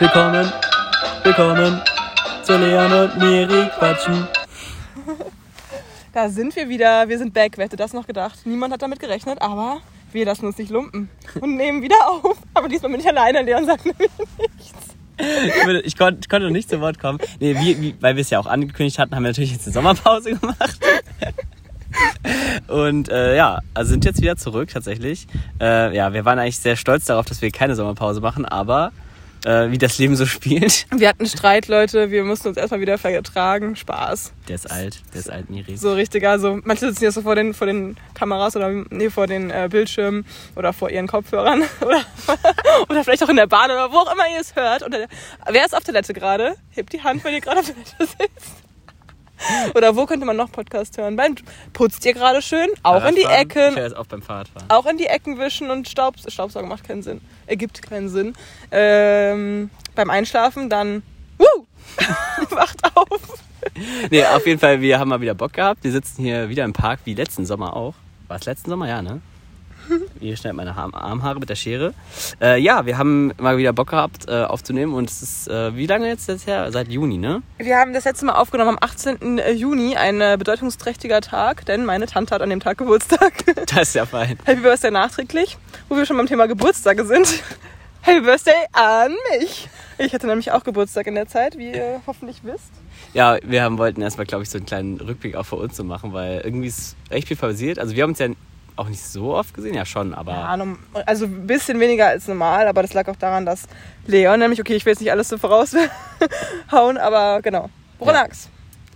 Willkommen, willkommen zu Leon und Miri quatschen. Da sind wir wieder. Wir sind back. Wer hätte das noch gedacht? Niemand hat damit gerechnet, aber wir lassen uns nicht lumpen und nehmen wieder auf. Aber diesmal bin ich alleine. Leon sagt nämlich nichts. Ich, würde, ich, konnte, ich konnte noch nicht zu Wort kommen. Nee, wie, wie, weil wir es ja auch angekündigt hatten, haben wir natürlich jetzt eine Sommerpause gemacht. Und äh, ja, also sind jetzt wieder zurück tatsächlich. Äh, ja, wir waren eigentlich sehr stolz darauf, dass wir keine Sommerpause machen, aber äh, wie das Leben so spielt. Wir hatten Streit, Leute. Wir mussten uns erstmal wieder vertragen. Spaß. Der ist alt, der ist alt, Miri. So richtig, also manche sitzen ja so vor den, vor den Kameras oder nee, vor den äh, Bildschirmen oder vor ihren Kopfhörern oder, oder vielleicht auch in der Bahn oder wo auch immer ihr es hört. Und, wer ist auf Toilette gerade? Hebt die Hand, wenn ihr gerade auf Toilette sitzt. Oder wo könnte man noch Podcast hören? Beim putzt ihr gerade schön? Auch in die Ecken. Ich höre es auch beim Fahrradfahren. Auch in die Ecken wischen und Staub, Staubsaugen macht keinen Sinn. Ergibt keinen Sinn. Ähm, beim Einschlafen dann, wuh, wacht auf. Nee, auf jeden Fall, wir haben mal wieder Bock gehabt. Wir sitzen hier wieder im Park, wie letzten Sommer auch. War es letzten Sommer? Ja, ne? Hier schneidet meine Armhaare mit der Schere. Äh, ja, wir haben mal wieder Bock gehabt äh, aufzunehmen und es ist, äh, wie lange jetzt das her? Seit Juni, ne? Wir haben das letzte Mal aufgenommen am 18. Juni, ein äh, bedeutungsträchtiger Tag, denn meine Tante hat an dem Tag Geburtstag. Das ist ja fein. Happy Birthday nachträglich, wo wir schon beim Thema Geburtstage sind. Happy Birthday an mich. Ich hatte nämlich auch Geburtstag in der Zeit, wie ihr hoffentlich wisst. Ja, wir haben, wollten erstmal, glaube ich, so einen kleinen Rückblick auch für uns zu machen, weil irgendwie ist echt viel passiert. Also wir haben uns ja auch nicht so oft gesehen, ja schon, aber. Ja, also ein bisschen weniger als normal, aber das lag auch daran, dass Leon nämlich, okay, ich will jetzt nicht alles so voraushauen, aber genau. Woran ja. lag's?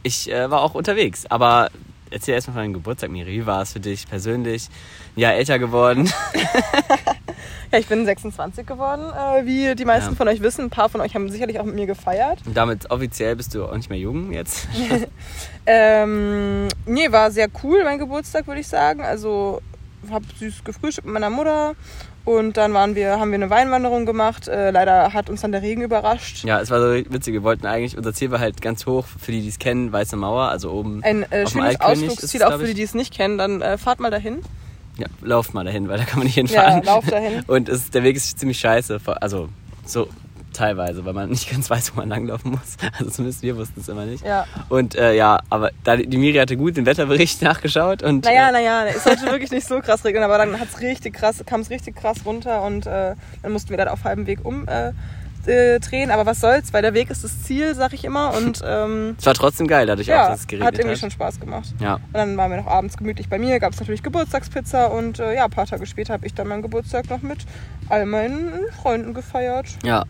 Ich äh, war auch unterwegs, aber erzähl erstmal von deinem Geburtstag, Miri. Wie war es für dich persönlich? Ja, älter geworden. ja, ich bin 26 geworden, äh, wie die meisten ja. von euch wissen. Ein paar von euch haben sicherlich auch mit mir gefeiert. Und damit offiziell bist du auch nicht mehr jung jetzt? ähm, nee, war sehr cool, mein Geburtstag, würde ich sagen. Also habe süß gefrühstückt mit meiner Mutter. Und dann waren wir, haben wir eine Weinwanderung gemacht. Äh, leider hat uns dann der Regen überrascht. Ja, es war so witzig. Wir wollten eigentlich, unser Ziel war halt ganz hoch, für die, die es kennen, Weiße Mauer, also oben. Ein äh, schönes Ausflugsziel, auch für die, die es nicht kennen. Dann äh, fahrt mal dahin. Ja, lauft mal dahin, weil da kann man nicht hinfahren. Ja, lauft dahin. Und es, der Weg ist ziemlich scheiße. Also so teilweise, weil man nicht ganz weiß, wo man langlaufen muss. Also zumindest wir wussten es immer nicht. Ja. Und äh, ja, aber da, die Miri hatte gut den Wetterbericht nachgeschaut und. Naja, äh, naja, es sollte wirklich nicht so krass regnen, aber dann hat's richtig krass, kam es richtig krass runter und äh, dann mussten wir dann auf halbem Weg um. Äh, äh, drehen, aber was soll's, weil der Weg ist das Ziel, sag ich immer. Und ähm, es war trotzdem geil, dadurch ja, auch, dass es geregnet hat. irgendwie schon Spaß gemacht. Ja. Und dann waren wir noch abends gemütlich bei mir, gab es natürlich Geburtstagspizza und äh, ja, ein paar Tage später habe ich dann meinen Geburtstag noch mit all meinen Freunden gefeiert. Ja,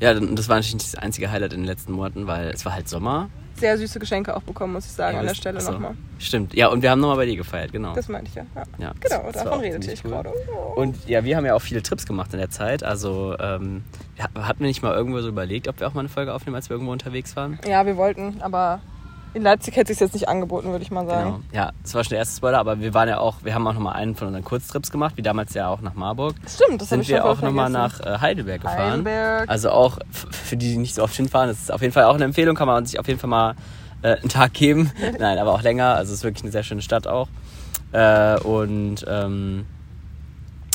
ja, das war natürlich nicht das einzige Highlight in den letzten Monaten, weil es war halt Sommer. Sehr süße Geschenke auch bekommen, muss ich sagen, ja, an der Stelle achso, nochmal. Stimmt, ja, und wir haben nochmal bei dir gefeiert, genau. Das meinte ich ja. ja. ja genau, davon redete ich cool. gerade. Oh. Und ja, wir haben ja auch viele Trips gemacht in der Zeit. Also ähm, hatten wir nicht mal irgendwo so überlegt, ob wir auch mal eine Folge aufnehmen, als wir irgendwo unterwegs waren? Ja, wir wollten, aber in Leipzig hätte es sich jetzt nicht angeboten, würde ich mal sagen. Genau. Ja, das war schon der erste Spoiler, aber wir waren ja auch, wir haben auch nochmal einen von unseren Kurztrips gemacht, wie damals ja auch nach Marburg. Stimmt, das sind ich wir auch nochmal nach äh, Heidelberg gefahren. Heidelberg. Also auch für die, die nicht so oft hinfahren, das ist auf jeden Fall auch eine Empfehlung, kann man sich auf jeden Fall mal äh, einen Tag geben. Nein, aber auch länger. Also es ist wirklich eine sehr schöne Stadt auch. Äh, und ähm,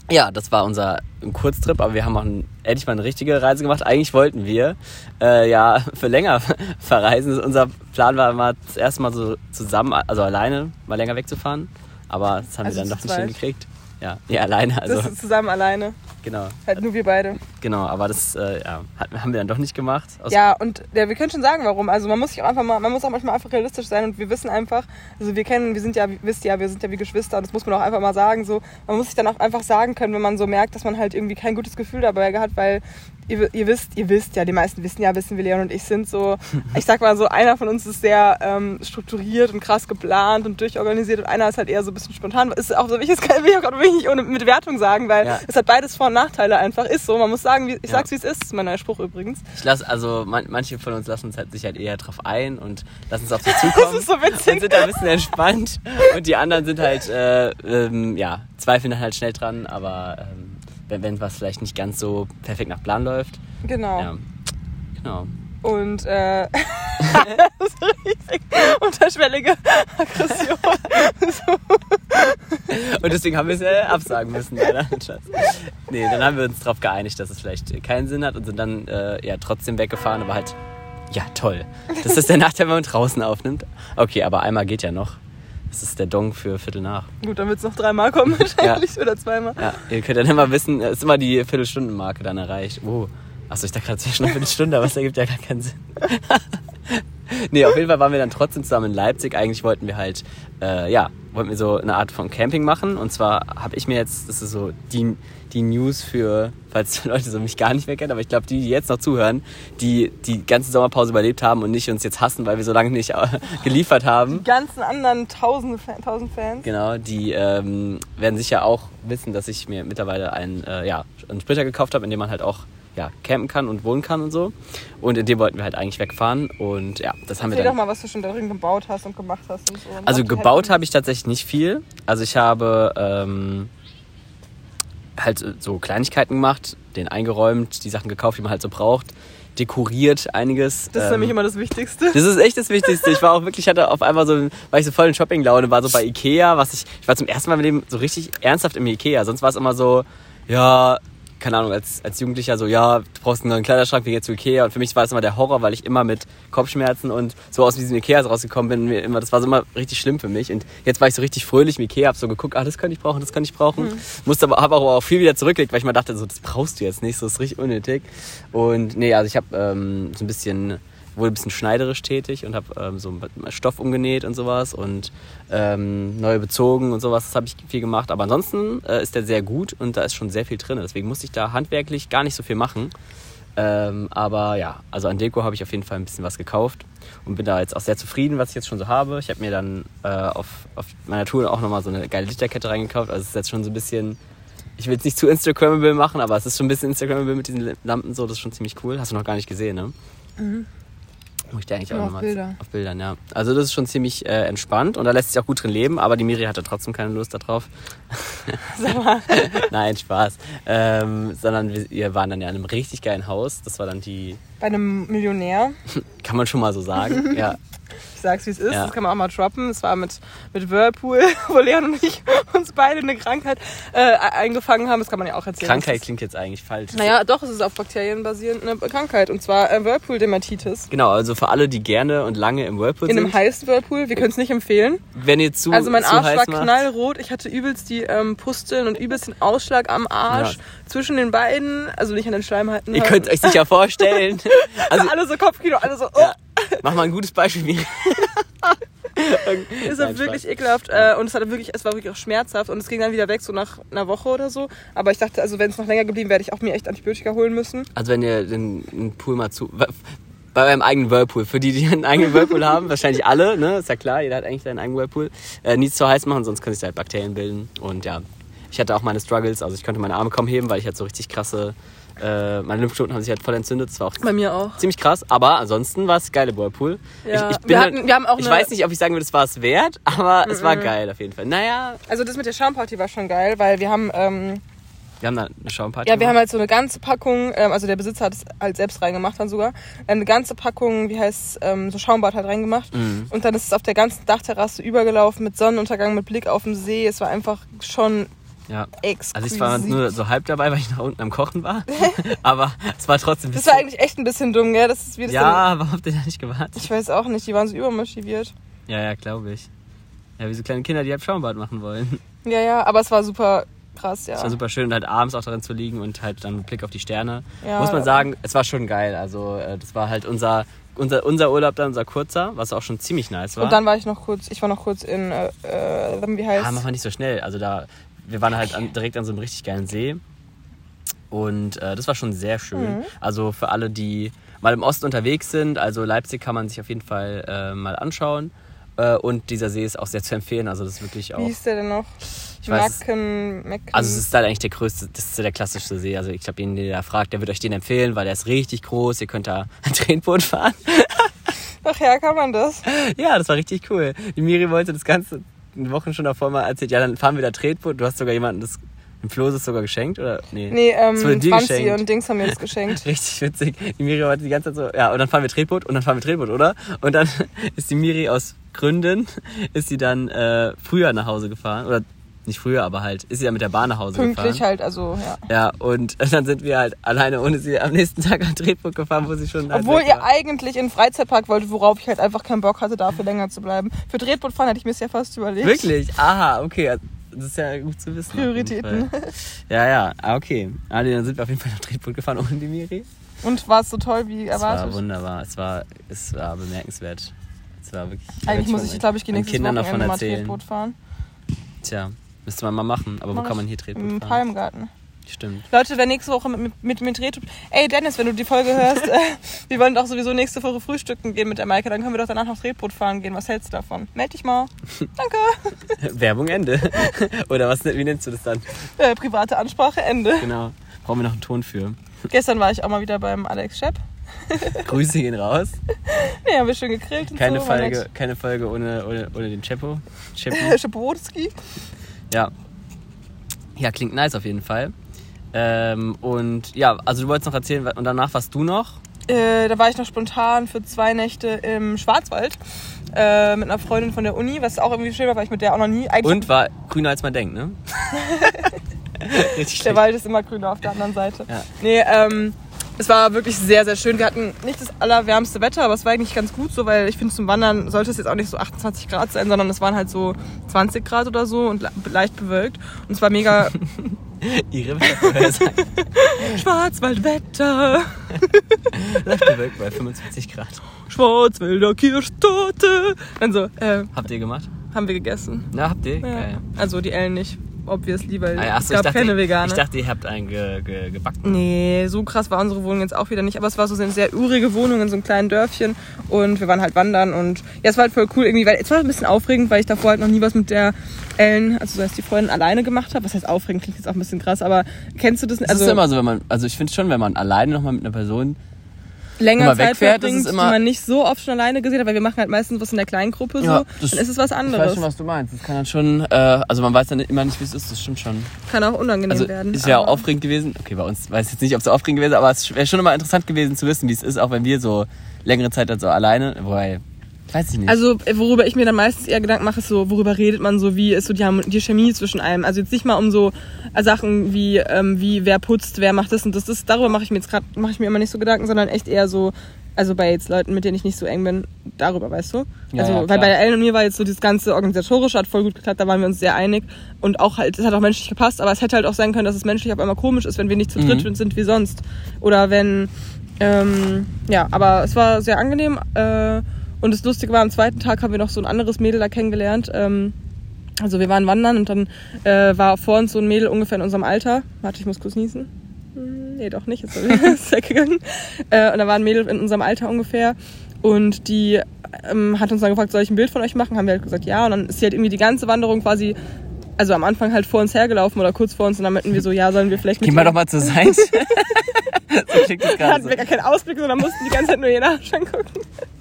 ja, das war unser Kurztrip, aber wir haben auch ein, endlich mal eine richtige Reise gemacht. Eigentlich wollten wir äh, ja für länger verreisen. Unser Plan war mal das erste Mal so zusammen, also alleine mal länger wegzufahren. Aber das haben also wir dann doch nicht hingekriegt. Ja, ja, alleine. Also. Das ist zusammen alleine. Genau. Halt nur wir beide. Genau, aber das äh, ja, haben wir dann doch nicht gemacht. ja, und ja, wir können schon sagen, warum. Also man muss sich auch einfach mal, man muss auch manchmal einfach realistisch sein und wir wissen einfach, also wir kennen, wir sind ja, wisst ja, wir sind ja wie Geschwister und das muss man auch einfach mal sagen. So, man muss sich dann auch einfach sagen können, wenn man so merkt, dass man halt irgendwie kein gutes Gefühl dabei hat, weil ihr, ihr wisst, ihr wisst ja, die meisten wissen ja, wissen, wie Leon und ich sind so, ich sag mal so, einer von uns ist sehr ähm, strukturiert und krass geplant und durchorganisiert und einer ist halt eher so ein bisschen spontan. Ist auch so, ich das will ich auch gerade nicht ohne mit Wertung sagen, weil ja. es hat beides Vor- und Nachteile einfach. Ist so, man muss sagen, wie, ich ja. sag's wie es ist, ist mein neuer Spruch übrigens. Ich lass, also man, manche von uns lassen uns halt sich halt eher drauf ein und lassen es auf sich zukommen. das ist so witzig. Und sind da ein bisschen entspannt und die anderen sind halt, äh, ähm, ja, zweifeln halt schnell dran, aber ähm, wenn, wenn was vielleicht nicht ganz so perfekt nach Plan läuft. Genau. Ja, genau. Und äh, das ist richtig unterschwellige Aggression. so. Und deswegen haben wir es äh, absagen müssen, leider. Nee, dann haben wir uns darauf geeinigt, dass es vielleicht keinen Sinn hat und sind dann äh, ja trotzdem weggefahren, aber halt, ja, toll. Das ist der Nachteil, wenn man draußen aufnimmt. Okay, aber einmal geht ja noch. Das ist der Dong für Viertel nach. Gut, dann wird es noch dreimal kommen wahrscheinlich oder zweimal. Ja, ihr könnt dann immer wissen, es ist immer die Viertelstundenmarke dann erreicht. Oh, achso, ich dachte gerade zwischen einer Viertelstunde, aber es ergibt ja gar keinen Sinn. nee, auf jeden Fall waren wir dann trotzdem zusammen in Leipzig. Eigentlich wollten wir halt, äh, ja, wollten wir so eine Art von Camping machen. Und zwar habe ich mir jetzt, das ist so die, die News für, falls Leute so mich gar nicht mehr kennen, aber ich glaube, die, die jetzt noch zuhören, die die ganze Sommerpause überlebt haben und nicht uns jetzt hassen, weil wir so lange nicht äh, geliefert haben. Die ganzen anderen tausend, tausend Fans. Genau, die ähm, werden sicher auch wissen, dass ich mir mittlerweile einen, äh, ja, einen Splitter gekauft habe, in dem man halt auch ja, campen kann und wohnen kann und so. Und in dem wollten wir halt eigentlich wegfahren. Und ja, das haben Erzähl wir doch dann. mal, was du schon darin gebaut hast und gemacht hast. Und so. Und Also gebaut halt- habe ich tatsächlich nicht viel. Also ich habe ähm, halt so Kleinigkeiten gemacht, den eingeräumt, die Sachen gekauft, die man halt so braucht, dekoriert einiges. Das ist ähm, nämlich immer das Wichtigste. das ist echt das Wichtigste. Ich war auch wirklich, hatte auf einmal so, war ich so voll in Shopping-Laune, war so bei Ikea, was ich, ich war zum ersten Mal mit dem so richtig ernsthaft im Ikea. Sonst war es immer so, ja, keine Ahnung, als, als Jugendlicher so, ja, du brauchst einen neuen Kleiderschrank, wir gehen zu Ikea. Und für mich war es immer der Horror, weil ich immer mit Kopfschmerzen und so aus diesem Ikea rausgekommen bin. Mir immer, das war so immer richtig schlimm für mich. Und jetzt war ich so richtig fröhlich im Ikea, hab so geguckt, ah, das könnte ich brauchen, das könnte ich brauchen. Musste aber, hab aber auch viel wieder zurückgelegt, weil ich mir dachte, so, das brauchst du jetzt nicht, so das ist richtig unnötig. Und nee, also ich habe ähm, so ein bisschen wurde ein bisschen schneiderisch tätig und habe ähm, so Stoff umgenäht und sowas und ähm, neu bezogen und sowas. Das habe ich viel gemacht. Aber ansonsten äh, ist der sehr gut und da ist schon sehr viel drin. Deswegen musste ich da handwerklich gar nicht so viel machen. Ähm, aber ja, also an Deko habe ich auf jeden Fall ein bisschen was gekauft und bin da jetzt auch sehr zufrieden, was ich jetzt schon so habe. Ich habe mir dann äh, auf, auf meiner Tour auch nochmal so eine geile Lichterkette reingekauft. Also es ist jetzt schon so ein bisschen, ich will es nicht zu Instagrammable machen, aber es ist schon ein bisschen Instagrammable mit diesen Lampen so. Das ist schon ziemlich cool. Hast du noch gar nicht gesehen, ne? Muss ich dir eigentlich auch auf nochmal Bilder. auf Bildern, ja. Also das ist schon ziemlich äh, entspannt und da lässt sich auch gut drin leben, aber die Miri hatte trotzdem keine Lust darauf. Sag mal. Nein, Spaß. Ähm, sondern wir, wir waren dann ja in einem richtig geilen Haus. Das war dann die, Bei einem Millionär. kann man schon mal so sagen. ja. Ich sag's, wie es ist. Ja. Das kann man auch mal droppen. Es war mit, mit Whirlpool, wo Leon und ich uns beide eine Krankheit äh, eingefangen haben. Das kann man ja auch erzählen. Krankheit klingt jetzt eigentlich falsch. naja, doch, es ist auf Bakterien basierend eine Krankheit. Und zwar äh, Whirlpool-Dermatitis. Genau, also für alle, die gerne und lange im Whirlpool In einem sind, heißen Whirlpool. Wir können es nicht empfehlen. wenn ihr zu, Also mein zu Arsch heiß war macht, knallrot. Ich hatte übelst die ähm, Pusteln und übelst den Ausschlag am Arsch. Ja. Zwischen den beiden. Also nicht an den Schleimhäuten. Ihr könnt euch sicher vorstellen. Also, alle so Kopfkino, alle so, oh, ja, mach mal ein gutes Beispiel, Miri. ist das Nein, wirklich Spaß. ekelhaft. Äh, und es hatte wirklich, es war wirklich auch schmerzhaft und es ging dann wieder weg, so nach einer Woche oder so. Aber ich dachte, also wenn es noch länger geblieben wäre, hätte ich auch mir echt Antibiotika holen müssen. Also wenn ihr den, den Pool mal zu... Bei eurem eigenen Whirlpool. Für die, die einen eigenen Whirlpool haben, wahrscheinlich alle, ne? Ist ja klar, jeder hat eigentlich seinen eigenen Whirlpool. Äh, nie zu heiß machen, sonst können sich halt Bakterien bilden. Und ja, ich hatte auch meine Struggles, also ich konnte meine Arme kaum heben, weil ich halt so richtig krasse... Äh, meine Lymphknoten haben sich halt voll entzündet. Das war auch Bei mir auch. ziemlich krass. Aber ansonsten war es geile Whirlpool. Ja. Ich, ich, bin Wir halt, hatten- wir haben auch ich weiß nicht, ob ich sagen würde, es war es wert, aber es war geil auf jeden Fall. Naja, Also das mit der Schaumparty war schon geil, weil wir haben, ähm, wir haben da eine Schaumparty ja, wir haben gemacht. halt so eine ganze Packung, ähm, also der Besitzer hat es halt selbst reingemacht dann sogar, eine ganze Packung, wie heißt ähm, so Schaumbad halt reingemacht. Mhm. Und dann ist es auf der ganzen Dachterrasse übergelaufen mit Sonnenuntergang, mit Blick auf den See. Es war einfach schon ja. exquisite. Also ich war nur so halb dabei, weil ich noch unten am Kochen war. aber es war trotzdem ein das war eigentlich echt ein bisschen dumm, gell? Das ist wie das ja, warum habt ihr da nicht gewartet? Ich weiß auch nicht, die waren so übermotiviert. Ja, ja, glaube ich. Ja, wie so kleine Kinder, die halt Schaumbad machen wollen. Ja, ja, aber es war super krass, ja. Es war super schön, und halt abends auch darin zu liegen und halt dann mit Blick auf die Sterne. Ja. Muss man sagen, es war schon geil. Also äh, das war halt unser, unser, unser Urlaub dann, unser kurzer, was auch schon ziemlich nice war. Und dann war ich noch kurz, ich war noch kurz in, äh, äh, wie heißt Ja, mach mal nicht so schnell. Also da, wir waren halt an, direkt an so einem richtig geilen See. Und äh, das war schon sehr schön. Mhm. Also für alle, die mal im Osten unterwegs sind, also Leipzig kann man sich auf jeden Fall äh, mal anschauen. Äh, und dieser See ist auch sehr zu empfehlen. Also das ist wirklich Wie auch. hieß der denn noch? Ich weiß es- Macken, Macken. Also es ist halt eigentlich der größte, das ist der klassischste See. Also ich glaube, jeden, der da fragt, der wird euch den empfehlen, weil der ist richtig groß. Ihr könnt da ein Tretboot fahren. Ach ja, kann man das? Ja, das war richtig cool. Die Miri wollte das Ganze Wochen schon davor mal erzählt, ja, dann fahren wir da Tretboot. Du hast sogar jemanden das dem Flo ist sogar geschenkt, oder? Nee. Nee, ähm, Das wurde dir Franzi geschenkt. und Dings haben mir das geschenkt. Richtig witzig. Die Miri wollte die ganze Zeit so, ja, und dann fahren wir Tretboot und dann fahren wir Tretboot, oder? Und dann ist die Miri aus Gründen ist sie dann äh, früher nach Hause gefahren. Oder nicht früher, aber halt, ist sie dann mit der Bahn nach Hause Pünktlich gefahren. halt, also ja. Ja, und dann sind wir halt alleine ohne sie am nächsten Tag an Drehpunkt gefahren, wo sie schon halt Obwohl ihr eigentlich in den Freizeitpark wolltet, worauf ich halt einfach keinen Bock hatte, dafür länger zu bleiben. Für Tretboot fahren hätte ich mir es ja fast überlegt. Wirklich? Aha, okay. Das ist ja gut zu wissen. Prioritäten. Ja, ja, ah, okay. Nee, dann sind wir auf jeden Fall nach Drehpunkt gefahren ohne die Miri. Und war es so toll wie Es war erwartet? wunderbar. Es war, es war bemerkenswert. Es war wirklich. Eigentlich muss ich, glaube ich, gehe nächstes Kindern davon Wochenende mal erzählen. Tretboot fahren. Tja, müsste man mal machen. Aber Mach wo kann man hier Tretboot Im fahren? Palmgarten. Stimmt. Leute, wer nächste Woche mit, mit, mit mir Tretboot... Ey, Dennis, wenn du die Folge hörst, äh, wir wollen doch sowieso nächste Woche frühstücken gehen mit der Maike, dann können wir doch danach noch Tretboot fahren gehen. Was hältst du davon? Meld dich mal. Danke. Werbung Ende. Oder was, wie nennst du das dann? Äh, private Ansprache, Ende. Genau. Brauchen wir noch einen Ton für. Gestern war ich auch mal wieder beim Alex Schepp. Grüße gehen raus. Nee, haben wir schön gegrillt und Keine, so. Folge, keine Folge ohne, ohne, ohne den Chepo. Chepo. Schepowotski. Ja. Ja, klingt nice auf jeden Fall. Ähm, und ja, also du wolltest noch erzählen, und danach warst du noch? Äh, da war ich noch spontan für zwei Nächte im Schwarzwald äh, mit einer Freundin von der Uni, was auch irgendwie schön war, weil ich mit der auch noch nie eigentlich. Und war grüner als man denkt, ne? Richtig Der. Wald ist immer grüner auf der anderen Seite. Ja. Nee, ähm, es war wirklich sehr, sehr schön. Wir hatten nicht das allerwärmste Wetter, aber es war eigentlich ganz gut so, weil ich finde, zum Wandern sollte es jetzt auch nicht so 28 Grad sein, sondern es waren halt so 20 Grad oder so und le- leicht bewölkt. Und es war mega Ihre Wettervorhersage. Schwarzwaldwetter, Leicht bewölkt bei 25 Grad. Schwarzwälder Kirschtorte. Dann so, äh, Habt ihr gemacht? haben wir gegessen. Na, habt ihr? Ja. Geil. Also die Ellen nicht, obviously, weil Ah, ja, es achso, gab ich, dachte, keine Veganer. ich dachte, ihr habt einen ge, ge, gebacken. Nee, so krass war unsere Wohnung jetzt auch wieder nicht. Aber es war so eine sehr urige Wohnung in so einem kleinen Dörfchen. Und wir waren halt wandern. Und ja, es war halt voll cool irgendwie, weil es war ein bisschen aufregend, weil ich davor halt noch nie was mit der Ellen, also so heißt die Freundin, alleine gemacht habe. Was heißt aufregend? Klingt jetzt auch ein bisschen krass. Aber kennst du das? Es Also ist immer so, wenn man, also ich finde schon, wenn man alleine nochmal mit einer Person, länger Zeit wegfährt, verbringt, die man nicht so oft schon alleine gesehen hat. Weil wir machen halt meistens was in der kleinen Gruppe so. Ja, das- dann ist es was ich anderes. weiß schon, was du meinst. Das kann dann schon, äh, also man weiß dann immer nicht, wie es ist, das stimmt schon. Kann auch unangenehm Also werden. ist ja auch aufregend gewesen. Okay, bei uns weiß ich jetzt nicht, ob es so aufregend gewesen ist, aber es wäre schon immer interessant gewesen zu wissen, wie es ist, auch wenn wir so längere Zeit dann so alleine, wobei, weiß ich nicht. Also, äh, worüber ich mir dann meistens eher Gedanken mache, ist so, worüber redet man so, wie ist so die, die Chemie zwischen einem. Also jetzt nicht mal um so äh, Sachen wie, ähm, wie wer putzt, wer macht das und das. das darüber mache ich mir jetzt gerade, mache ich mir immer nicht so Gedanken, sondern echt eher so, also bei jetzt Leuten, mit denen ich nicht so eng bin, darüber, weißt du? Ja, also, ja, weil bei Ellen und mir war jetzt so dieses ganze Organisatorische hat voll gut geklappt, da waren wir uns sehr einig und auch halt, es hat auch menschlich gepasst, aber es hätte halt auch sein können, dass es menschlich auf einmal komisch ist, wenn wir nicht zu dritt Mhm. sind wie sonst. Oder wenn, ähm, ja, aber es war sehr angenehm. Äh, und das Lustige war, am zweiten Tag haben wir noch so ein anderes Mädel da kennengelernt. Ähm, also wir waren wandern und dann äh, war vor uns so ein Mädel ungefähr in unserem Alter. Warte, ich muss kurz niesen. Hm, Nee, doch nicht, jetzt ist weggegangen. Äh, und da war ein Mädel in unserem Alter ungefähr. Und die ähm, hat uns dann gefragt, soll ich ein Bild von euch machen? Haben wir halt gesagt, ja. Und dann ist sie halt irgendwie die ganze Wanderung quasi, also am Anfang halt vor uns hergelaufen oder kurz vor uns. Und dann meinten wir so, ja, sollen wir vielleicht mit Geh mal ihr- doch mal zur Seite. so klingt das da gerade hatten so. wir gar keinen Ausblick, sondern mussten die ganze Zeit nur ihren Arsch angucken.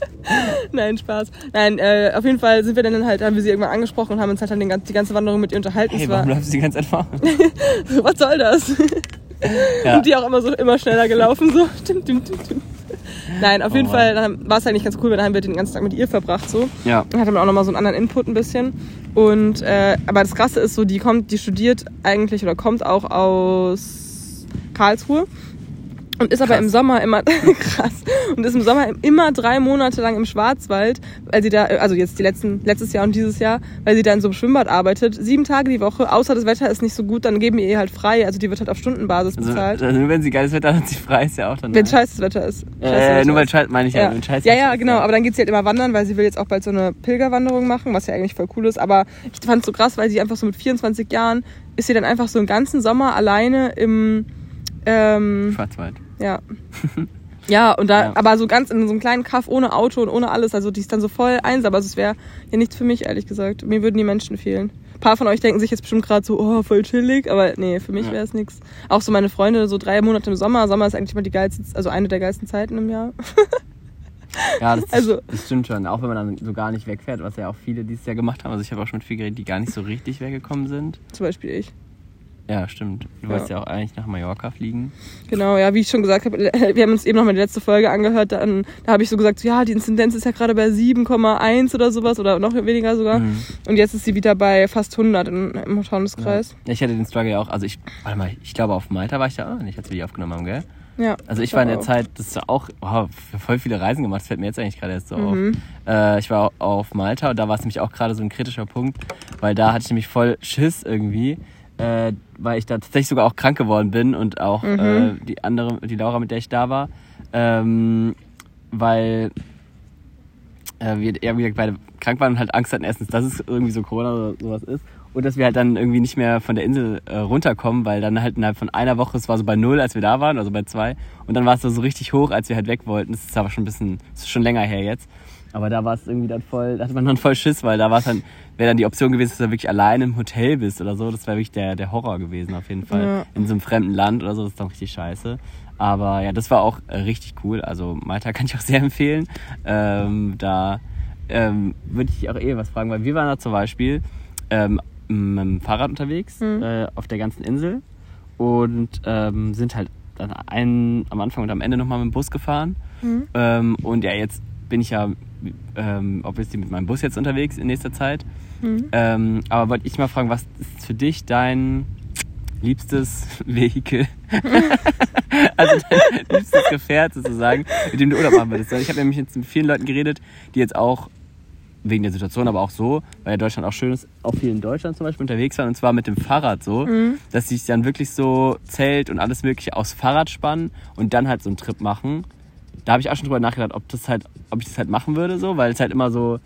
Nein, Spaß. Nein, äh, auf jeden Fall sind wir dann halt, haben wir sie irgendwann angesprochen und haben uns halt dann den, die ganze Wanderung mit ihr unterhalten. Hey, warum war, läufst du die ganze Zeit vor? was soll das? Ja. Und die auch immer so immer schneller gelaufen, so. Dim, dim, dim, dim. Nein, auf Oh jeden. Fall war es eigentlich ganz cool, weil dann haben wir den ganzen Tag mit ihr verbracht, so. Ja. Dann hatte man auch nochmal so einen anderen Input ein bisschen. Und, äh, aber das Krasse ist so, die kommt, die studiert eigentlich oder kommt auch aus Karlsruhe. Und ist aber Krass. im Sommer immer, krass, und ist im Sommer immer drei Monate lang im Schwarzwald, weil sie da, also jetzt die letzten, letztes Jahr und dieses Jahr, weil sie da in so einem Schwimmbad arbeitet, sieben Tage die Woche, außer das Wetter ist nicht so gut, dann geben wir ihr halt frei, also die wird halt auf Stundenbasis Also, bezahlt. also nur wenn sie geiles Wetter hat sie frei ist, ja auch dann. Wenn nice. scheiß das Wetter ist. Äh, nur weil. Scheiß, meine ich ja, Ja, wenn Scheiß ja, Wetter ja, genau. Aber dann geht sie halt immer wandern, weil sie will jetzt auch bald so eine Pilgerwanderung machen, was ja eigentlich voll cool ist. Aber ich fand es so krass, weil sie einfach so mit 24 Jahren ist sie dann einfach so einen ganzen Sommer alleine im, ähm, Schwarzwald. ja. Ja, und da, Ja. aber so ganz in so einem kleinen Kaff ohne Auto und ohne alles. Also die ist dann so voll einsam. Also es wäre ja nichts für mich, ehrlich gesagt. Mir würden die Menschen fehlen. Ein paar von euch denken sich jetzt bestimmt gerade so, oh, voll chillig, aber nee, für mich Ja. wäre es nichts. Auch so meine Freunde, so drei Monate im Sommer. Sommer ist eigentlich immer die geilste, also eine der geilsten Zeiten im Jahr. Ja, das, Also- das stimmt schon. Auch wenn man dann so gar nicht wegfährt, was ja auch viele dieses Jahr gemacht haben. Also ich habe auch schon viel geredet, die gar nicht so richtig weggekommen sind. Zum Beispiel ich. Ja, stimmt. Du wolltest ja. auch eigentlich nach Mallorca fliegen. Genau, ja, wie ich schon gesagt habe, wir haben uns eben noch mal die letzte Folge angehört, dann, da habe ich so gesagt, ja, die Inzidenz ist ja gerade bei 7,1 oder sowas oder noch weniger sogar. Mhm. Und jetzt ist sie wieder bei fast 100 in, im Taunuskreis. Ja. Ich hatte den Struggle ja auch, also ich, warte mal, ich glaube auf Malta war ich da auch nicht, als wir die aufgenommen haben, gell? Ja. Also ich war in der auch. Zeit, das ist auch wow, voll viele Reisen gemacht, das fällt mir jetzt eigentlich gerade erst so mhm. auf. Äh, ich war auf Malta und da war es nämlich auch gerade so ein kritischer Punkt, weil da hatte ich nämlich voll Schiss irgendwie äh, weil ich da tatsächlich sogar auch krank geworden bin und auch mhm. äh, die andere, die Laura, mit der ich da war, ähm, weil äh, wir ja, wie beide krank waren und halt Angst hatten, erstens, dass es irgendwie so Corona oder sowas ist und dass wir halt dann irgendwie nicht mehr von der Insel äh, runterkommen, weil dann halt innerhalb von einer Woche, es war so bei null, als wir da waren, also bei zwei, und dann war es so richtig hoch, als wir halt weg wollten. Das ist aber schon ein bisschen, das ist schon länger her jetzt. Aber da war es irgendwie dann voll, da hatte man dann voll Schiss, weil da war es dann, wäre dann die Option gewesen, dass du wirklich allein im Hotel bist oder so. Das wäre wirklich der, der Horror gewesen auf jeden Fall. Ja. In so einem fremden Land oder so, das ist dann richtig scheiße. Aber ja, das war auch äh, richtig cool. Also Malta kann ich auch sehr empfehlen. Ähm, da ähm, würde ich auch eh was fragen, weil wir waren da zum Beispiel ähm, mit dem Fahrrad unterwegs mhm. äh, auf der ganzen Insel und ähm, sind halt dann einen, am Anfang und am Ende nochmal mit dem Bus gefahren. Mhm. Ähm, und ja, jetzt bin ich ja ähm, obviously mit meinem Bus jetzt unterwegs in nächster Zeit. Mhm. Ähm, aber wollte ich mal fragen, was ist für dich dein liebstes Vehikel? also dein liebstes Gefährt sozusagen, mit dem du Urlaub machen würdest. Ich habe nämlich jetzt mit vielen Leuten geredet, die jetzt auch wegen der Situation, aber auch so, weil ja Deutschland auch schön ist, auch viel in Deutschland zum Beispiel unterwegs waren und zwar mit dem Fahrrad so, mhm. dass sie sich dann wirklich so Zelt und alles mögliche aufs Fahrrad spannen und dann halt so einen Trip machen da habe ich auch schon drüber nachgedacht, ob das halt, ob ich das halt machen würde, so, weil es halt immer so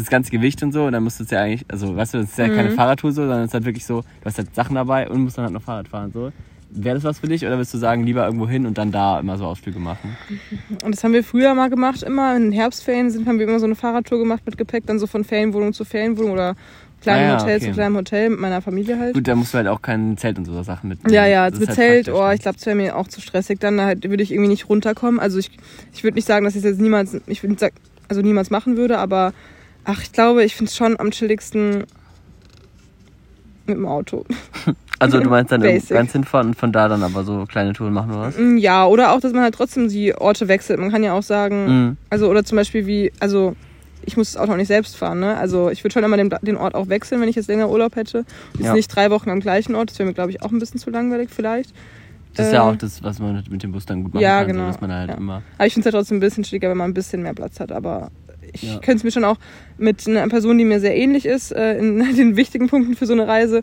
das ganze Gewicht und so und dann musst du es ja eigentlich, also weißt du, das ist ja mhm. keine Fahrradtour so, sondern es ist halt wirklich so, du hast halt Sachen dabei und musst dann halt noch Fahrrad fahren so. Wäre das was für dich oder würdest du sagen, lieber irgendwo hin und dann da immer so Ausflüge machen? Und das haben wir früher mal gemacht, immer in Herbstferien sind, haben wir immer so eine Fahrradtour gemacht mit Gepäck, dann so von Ferienwohnung zu Ferienwohnung oder kleinem ah, ja, Hotel okay. zu kleinem Hotel mit meiner Familie halt. Gut, da musst du halt auch kein Zelt und so Sachen mitnehmen. Ja, ja, mit halt Zelt, oh, ich glaube, das wäre mir auch zu stressig. Dann halt würde ich irgendwie nicht runterkommen. Also ich, ich würde nicht sagen, dass ich das jetzt niemals, ich würde also niemals machen würde, aber ach, ich glaube, ich finde es schon am chilligsten mit dem Auto. Also du meinst dann ganz hinfahren und von da dann aber so kleine Touren machen oder was? Mm, ja, oder auch, dass man halt trotzdem die Orte wechselt. Man kann ja auch sagen, mhm. also oder zum Beispiel wie, also ich muss das Auto auch nicht selbst fahren. Ne? Also ich würde schon immer den, den Ort auch wechseln, wenn ich jetzt länger Urlaub hätte. Jetzt ja. nicht drei Wochen am gleichen Ort. Das wäre mir, glaube ich, auch ein bisschen zu langweilig vielleicht. Das ist ja auch das, was man mit dem Bus dann gut machen ja, kann. Genau. So, dass man halt ja. immer Aber ich finde es ja trotzdem ein bisschen schwieriger, wenn man ein bisschen mehr Platz hat. Aber ich ja. könnte es mir schon auch mit einer Person, die mir sehr ähnlich ist, äh, in den wichtigen Punkten für so eine Reise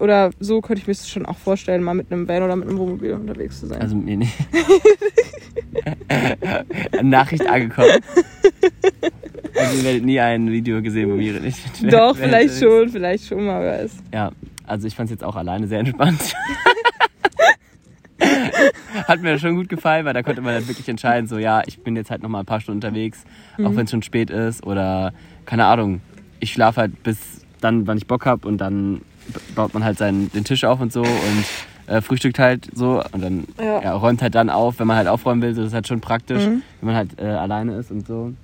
oder so, könnte ich mir das schon auch vorstellen, mal mit einem Van oder mit einem Wohnmobil unterwegs zu sein. Also mir nicht. Nachricht angekommen. Also ihr werdet nie ein Video gesehen, wo wir nicht Doch, vielleicht schon, vielleicht schon mal, wer weiß. Ja, also ich fand es jetzt auch alleine sehr entspannt. Hat mir schon gut gefallen, weil da konnte man dann wirklich entscheiden, so ja, ich bin jetzt halt noch mal ein paar Stunden unterwegs, mhm. auch wenn es schon spät ist oder keine Ahnung, ich schlafe halt bis dann, wann ich Bock habe und dann baut man halt seinen, den Tisch auf und so und äh, frühstückt halt so und dann ja. Ja, räumt halt dann auf, wenn man halt aufräumen will. So, das ist halt schon praktisch, mhm. wenn man halt äh, alleine ist und so.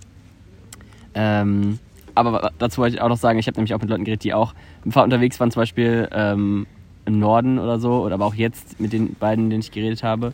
Ähm, aber dazu wollte ich auch noch sagen, ich habe nämlich auch mit Leuten geredet, die auch im Fahrrad unterwegs waren, zum Beispiel ähm, im Norden oder so, oder aber auch jetzt mit den beiden, denen ich geredet habe.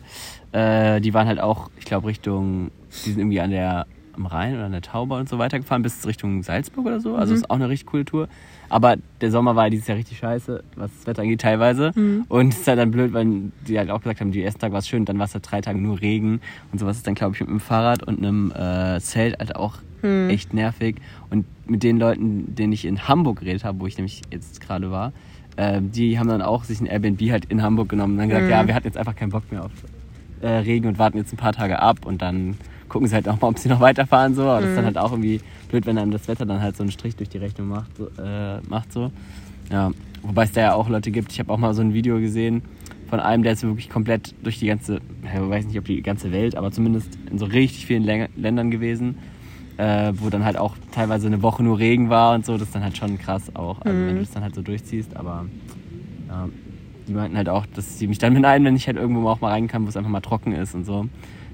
Äh, die waren halt auch, ich glaube, Richtung, die sind irgendwie an der am Rhein oder an der Tauber und so weiter gefahren bis Richtung Salzburg oder so. Also mhm. ist auch eine richtig coole Tour. Aber der Sommer war dieses Jahr richtig scheiße, was das Wetter angeht teilweise. Mhm. Und es ist halt dann blöd, weil die halt auch gesagt haben, die ersten Tag war es schön, dann war es halt drei Tage nur Regen und sowas ist dann, glaube ich, mit einem Fahrrad und einem äh, Zelt halt auch mhm. echt nervig. Und mit den Leuten, denen ich in Hamburg geredet habe, wo ich nämlich jetzt gerade war, äh, die haben dann auch sich ein Airbnb halt in Hamburg genommen und dann gesagt, mhm. ja, wir hatten jetzt einfach keinen Bock mehr auf äh, Regen und warten jetzt ein paar Tage ab und dann gucken sie halt auch mal, ob sie noch weiterfahren so. Aber das ist dann mhm. halt auch irgendwie blöd, wenn dann das Wetter dann halt so einen Strich durch die Rechnung macht. So, äh, macht so. Ja, wobei es da ja auch Leute gibt. Ich habe auch mal so ein Video gesehen von einem, der ist wirklich komplett durch die ganze, ich weiß nicht, ob die ganze Welt, aber zumindest in so richtig vielen Lä Ländern gewesen, äh, wo dann halt auch teilweise eine Woche nur Regen war und so. Das ist dann halt schon krass auch, also mhm. wenn du das dann halt so durchziehst. Aber ja, die meinten halt auch, dass sie mich dann beneiden, wenn ich halt irgendwo auch mal rein kann, wo es einfach mal trocken ist und so.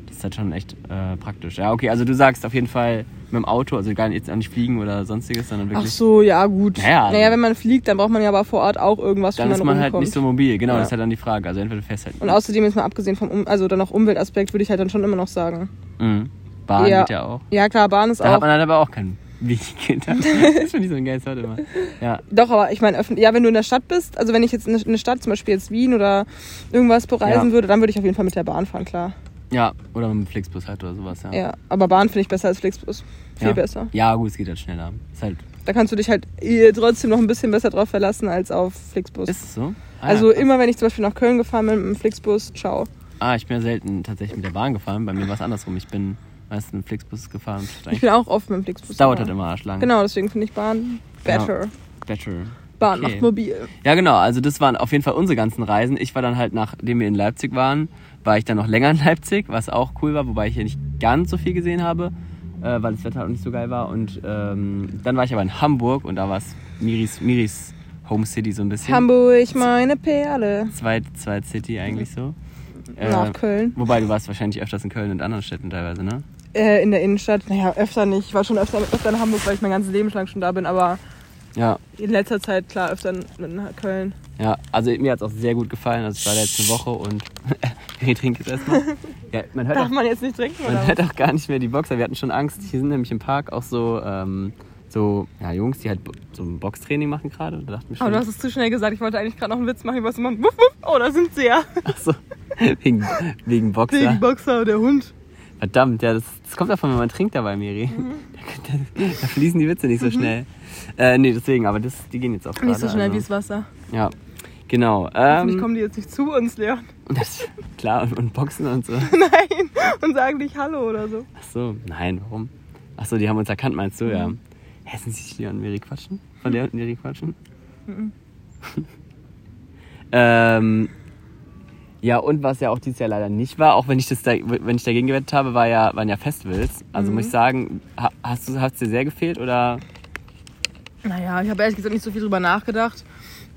Das ist halt schon echt äh, praktisch. Ja, okay, also du sagst auf jeden Fall mit dem Auto, also gar nicht, jetzt auch nicht fliegen oder sonstiges, sondern Ach wirklich. so, ja gut. Naja. naja, wenn man fliegt, dann braucht man ja aber vor Ort auch irgendwas, dann ist man halt rumkommt. nicht so mobil. Genau, Ja. das ist halt dann die Frage. Also entweder du fährst halt. Und außerdem jetzt mal abgesehen vom, um also dann auch Umweltaspekt, würde ich halt dann schon immer noch sagen. Mhm. Bahn Ja. geht ja auch. Ja klar, Bahn ist Da hat auch. man dann aber auch kein Wiegenkind. das finde ich so ein geiles Wort immer. Ja. Doch, aber ich meine, ja, wenn du in der Stadt bist, also wenn ich jetzt in eine Stadt, zum Beispiel jetzt Wien oder irgendwas bereisen Ja. würde, dann würde ich auf jeden Fall mit der Bahn fahren, klar. ja, oder mit dem Flixbus halt oder sowas, ja. Ja, aber Bahn finde ich besser als Flixbus. Viel ja. besser. Ja, gut, es geht halt schneller. Ist halt. Da kannst du dich halt eh trotzdem noch ein bisschen besser drauf verlassen als auf Flixbus. Ist es so? Ah, also ja, immer wenn ich zum Beispiel nach Köln gefahren bin mit dem Flixbus, ciao. Ah, ich bin ja selten tatsächlich mit der Bahn gefahren. Bei mir war es andersrum. Ich bin dem Flixbus gefahren. Ich bin auch oft mit dem Flixbus. Es dauert halt gefahren. immer arschlang. Genau, deswegen finde ich Bahn better. Better. Bahn Okay. macht mobil. Ja, genau. Also das waren auf jeden Fall unsere ganzen Reisen. Ich war dann halt, nachdem wir in Leipzig waren, war ich dann noch länger in Leipzig, was auch cool war, wobei ich hier nicht ganz so viel gesehen habe, äh, weil das Wetter auch nicht so geil war. Und ähm, dann war ich aber in Hamburg und da war es Miris, Miris Home City so ein bisschen. Hamburg, meine Perle. Zweit, Zweit City eigentlich so. Äh, Nach Köln. Wobei du warst wahrscheinlich öfters in Köln und anderen Städten teilweise, ne? Äh, in der Innenstadt. Naja, öfter nicht. Ich war schon öfter, öfter in Hamburg, weil ich mein ganzes Leben lang schon da bin, aber Ja, in letzter Zeit klar öfter in, in Köln. ja. Also mir hat es auch sehr gut gefallen. Also ich war da jetzt eine Woche und ich trinke jetzt erstmal. Ja, man hört Darf auch man jetzt nicht trinken, Man oder? hört auch gar nicht mehr die Boxer. Wir hatten schon Angst. Hier sind nämlich im Park auch so, ähm, so ja, Jungs, die halt so ein Boxtraining machen gerade. Da dachten wir Aber schon, du hast es zu schnell gesagt. Ich wollte eigentlich gerade noch einen Witz machen. Ich wollte immer, wuff, wuff. Oh, da sind sie ja. ach so, wegen, wegen Boxer. Die Boxer, der Hund. Verdammt, ja, das, das kommt davon, wenn man trinkt dabei, Miri. Mhm. Da, da, da fließen die Witze nicht so schnell. Äh, nee, deswegen, aber das, die gehen jetzt auch. Nicht so schnell wie also, das Wasser. Ja, genau. Hoffentlich Ähm, kommen die jetzt nicht zu uns, Leon. das, klar, und, und Boxen und so. Nein. Und sagen nicht Hallo oder so. Ach so, nein, warum? Ach so, die haben uns erkannt, meinst du, ja. Mhm. Hä, sind sie Leon und Miri quatschen? Von der und Miri quatschen? Mhm. ähm, ja, und was ja auch dieses Jahr leider nicht war, auch wenn ich das da, wenn ich dagegen gewettet habe, war ja, waren ja Festivals. Also Mhm. muss ich sagen, ha- hast du, hat's dir sehr gefehlt oder? Naja, ich habe ehrlich gesagt nicht so viel drüber nachgedacht.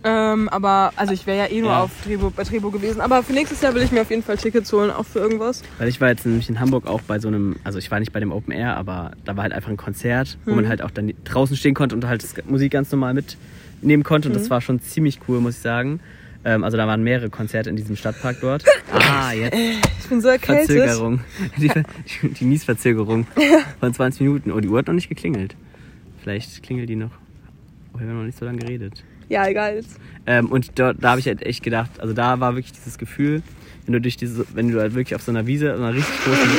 Ähm, aber, also ich wäre ja eh nur Ja. auf Trebo, bei Trebo gewesen. Aber für nächstes Jahr will ich mir auf jeden Fall Tickets holen, auch für irgendwas. Weil ich war jetzt nämlich in Hamburg auch bei so einem, also ich war nicht bei dem Open Air, aber da war halt einfach ein Konzert, wo Mhm. man halt auch dann draußen stehen konnte und halt das Musik ganz normal mitnehmen konnte. Und Mhm. das war schon ziemlich cool, muss ich sagen. Ähm, also da waren mehrere Konzerte in diesem Stadtpark dort. Ah, jetzt Ich bin so erkältet. Verzögerung. Die, die, Niesverzögerung von 20 Minuten. Oh, die Uhr hat noch nicht geklingelt. Vielleicht klingelt die noch. Oh, wir haben noch nicht so lange geredet. Ja, egal. Jetzt. Ähm, und dort, da habe ich halt echt gedacht, also da war wirklich dieses Gefühl, wenn du durch diese, wenn du halt wirklich auf so einer Wiese, so einer richtig großen.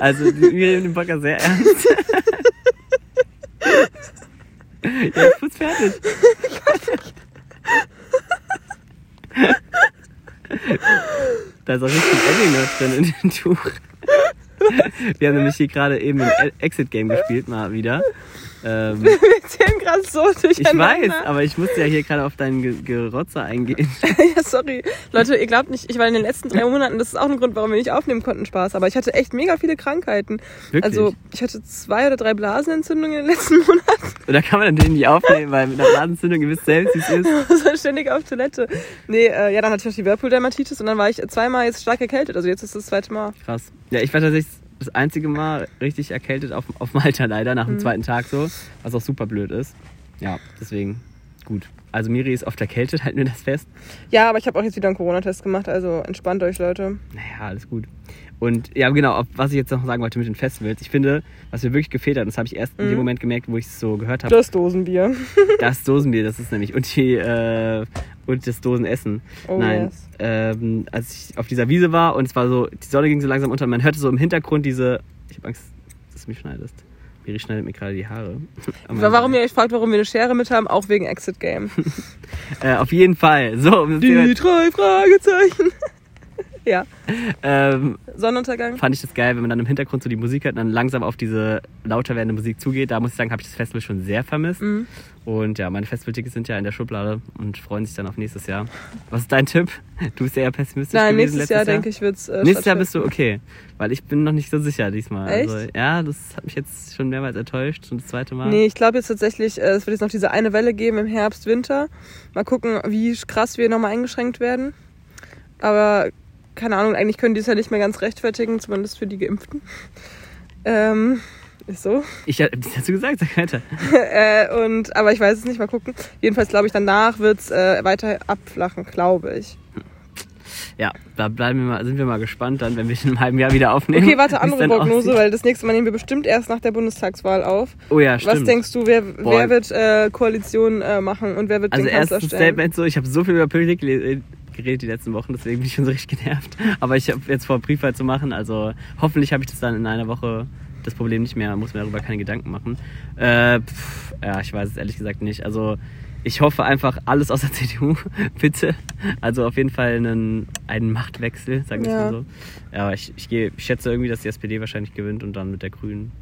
also wir nehmen den Podcast sehr ernst. Ja, ich bin's fertig. da ist auch richtig Edding noch drin in dem Tuch. Wir haben nämlich hier gerade eben ein Exit-Game gespielt, mal wieder. Ähm, Wir erzählen gerade so ich durcheinander. weiß, aber ich musste ja hier gerade auf deinen Ge Gerotzer eingehen. ja, sorry. Leute, ihr glaubt nicht, ich war in den letzten drei Monaten, das ist auch ein Grund, warum wir nicht aufnehmen konnten, Spaß. Aber ich hatte echt mega viele Krankheiten. Wirklich? Also, ich hatte zwei oder drei Blasenentzündungen in den letzten Monaten. Und da kann man natürlich nicht aufnehmen, weil mit einer Blasenzündung, ihr wisst selbst, wie es ist. Ich war ständig auf Toilette. Nee, äh, ja, dann hatte ich noch die Whirlpool-Dermatitis und dann war ich zweimal jetzt stark erkältet. Also jetzt ist das zweite Mal. Krass. Ja, ich war tatsächlich das einzige Mal richtig erkältet auf, auf Malta leider, nach dem zweiten Tag so, was auch super blöd ist. Ja, deswegen gut. Also Miri ist oft erkältet, halten wir das fest. Ja, aber ich habe auch jetzt wieder einen Corona-Test gemacht, also entspannt euch, Leute. Naja, alles gut. Und ja, genau, was ich jetzt noch sagen wollte mit den Festivals. Ich finde, was mir wirklich gefehlt hat, das habe ich erst in dem Moment gemerkt, wo ich es so gehört habe, Das Dosenbier. das Dosenbier, das ist nämlich, und, die, äh, und das Dosenessen. Oh, Nein, yes. ähm, als ich auf dieser Wiese war und es war so, die Sonne ging so langsam unter, man hörte so im Hintergrund diese, ich habe Angst, dass du mich schneidest. Miri schneidet mir gerade die Haare. Warum ihr euch fragt, warum wir eine Schere mit haben, auch wegen Exit Game. Äh, auf jeden Fall. So, um Die drei Fragezeichen. Ja, ähm, Sonnenuntergang. fand ich das geil, wenn man dann im Hintergrund so die Musik hört und dann langsam auf diese lauter werdende Musik zugeht. Da muss ich sagen, habe ich das Festival schon sehr vermisst. Mhm. Und ja, meine Festivaltickets sind ja in der Schublade und freuen sich dann auf nächstes Jahr. Was ist dein Tipp? Du bist eher pessimistisch Nein, gewesen nächstes letztes Jahr, denke ich, wird's. Äh, Nächstes Jahr bist du okay, weil ich bin noch nicht so sicher diesmal. Echt? Also, ja, das hat mich jetzt schon mehrmals enttäuscht und das zweite Mal. Nee, ich glaube jetzt tatsächlich, äh, es wird jetzt noch diese eine Welle geben im Herbst, Winter. Mal gucken, wie krass wir nochmal eingeschränkt werden. Aber keine Ahnung, eigentlich können die es ja nicht mehr ganz rechtfertigen, zumindest für die Geimpften. Ähm, ist so. Ich hab- das hast du gesagt, sag weiter. äh, und, aber ich weiß es nicht, mal gucken. Jedenfalls glaube ich, danach wird es äh, weiter abflachen, glaube ich. Ja, da bleiben wir mal, sind wir mal gespannt dann, wenn wir in einem halben Jahr wieder aufnehmen. Okay, warte, andere Prognose, weil das nächste Mal nehmen wir bestimmt erst nach der Bundestagswahl auf. Oh ja, stimmt. Was denkst du, wer, Boah. wer wird äh, Koalition äh, machen und wer wird Also den Kanzler erstes stellen? Statement so, ich habe so viel über Politik gele- geredet die letzten Wochen, deswegen bin ich schon so richtig genervt. Aber ich habe jetzt vor, Briefwahl zu machen, also hoffentlich habe ich das dann in einer Woche das Problem nicht mehr, muss mir darüber keine Gedanken machen. Äh, pff, ja, ich weiß es ehrlich gesagt nicht. Also ich hoffe einfach alles aus der CDU, bitte. Also auf jeden Fall einen, einen Machtwechsel, sagen wir Ja. mal so. Ja, aber ich, ich, gehe, ich schätze irgendwie, dass die SPD wahrscheinlich gewinnt und dann mit der Grünen.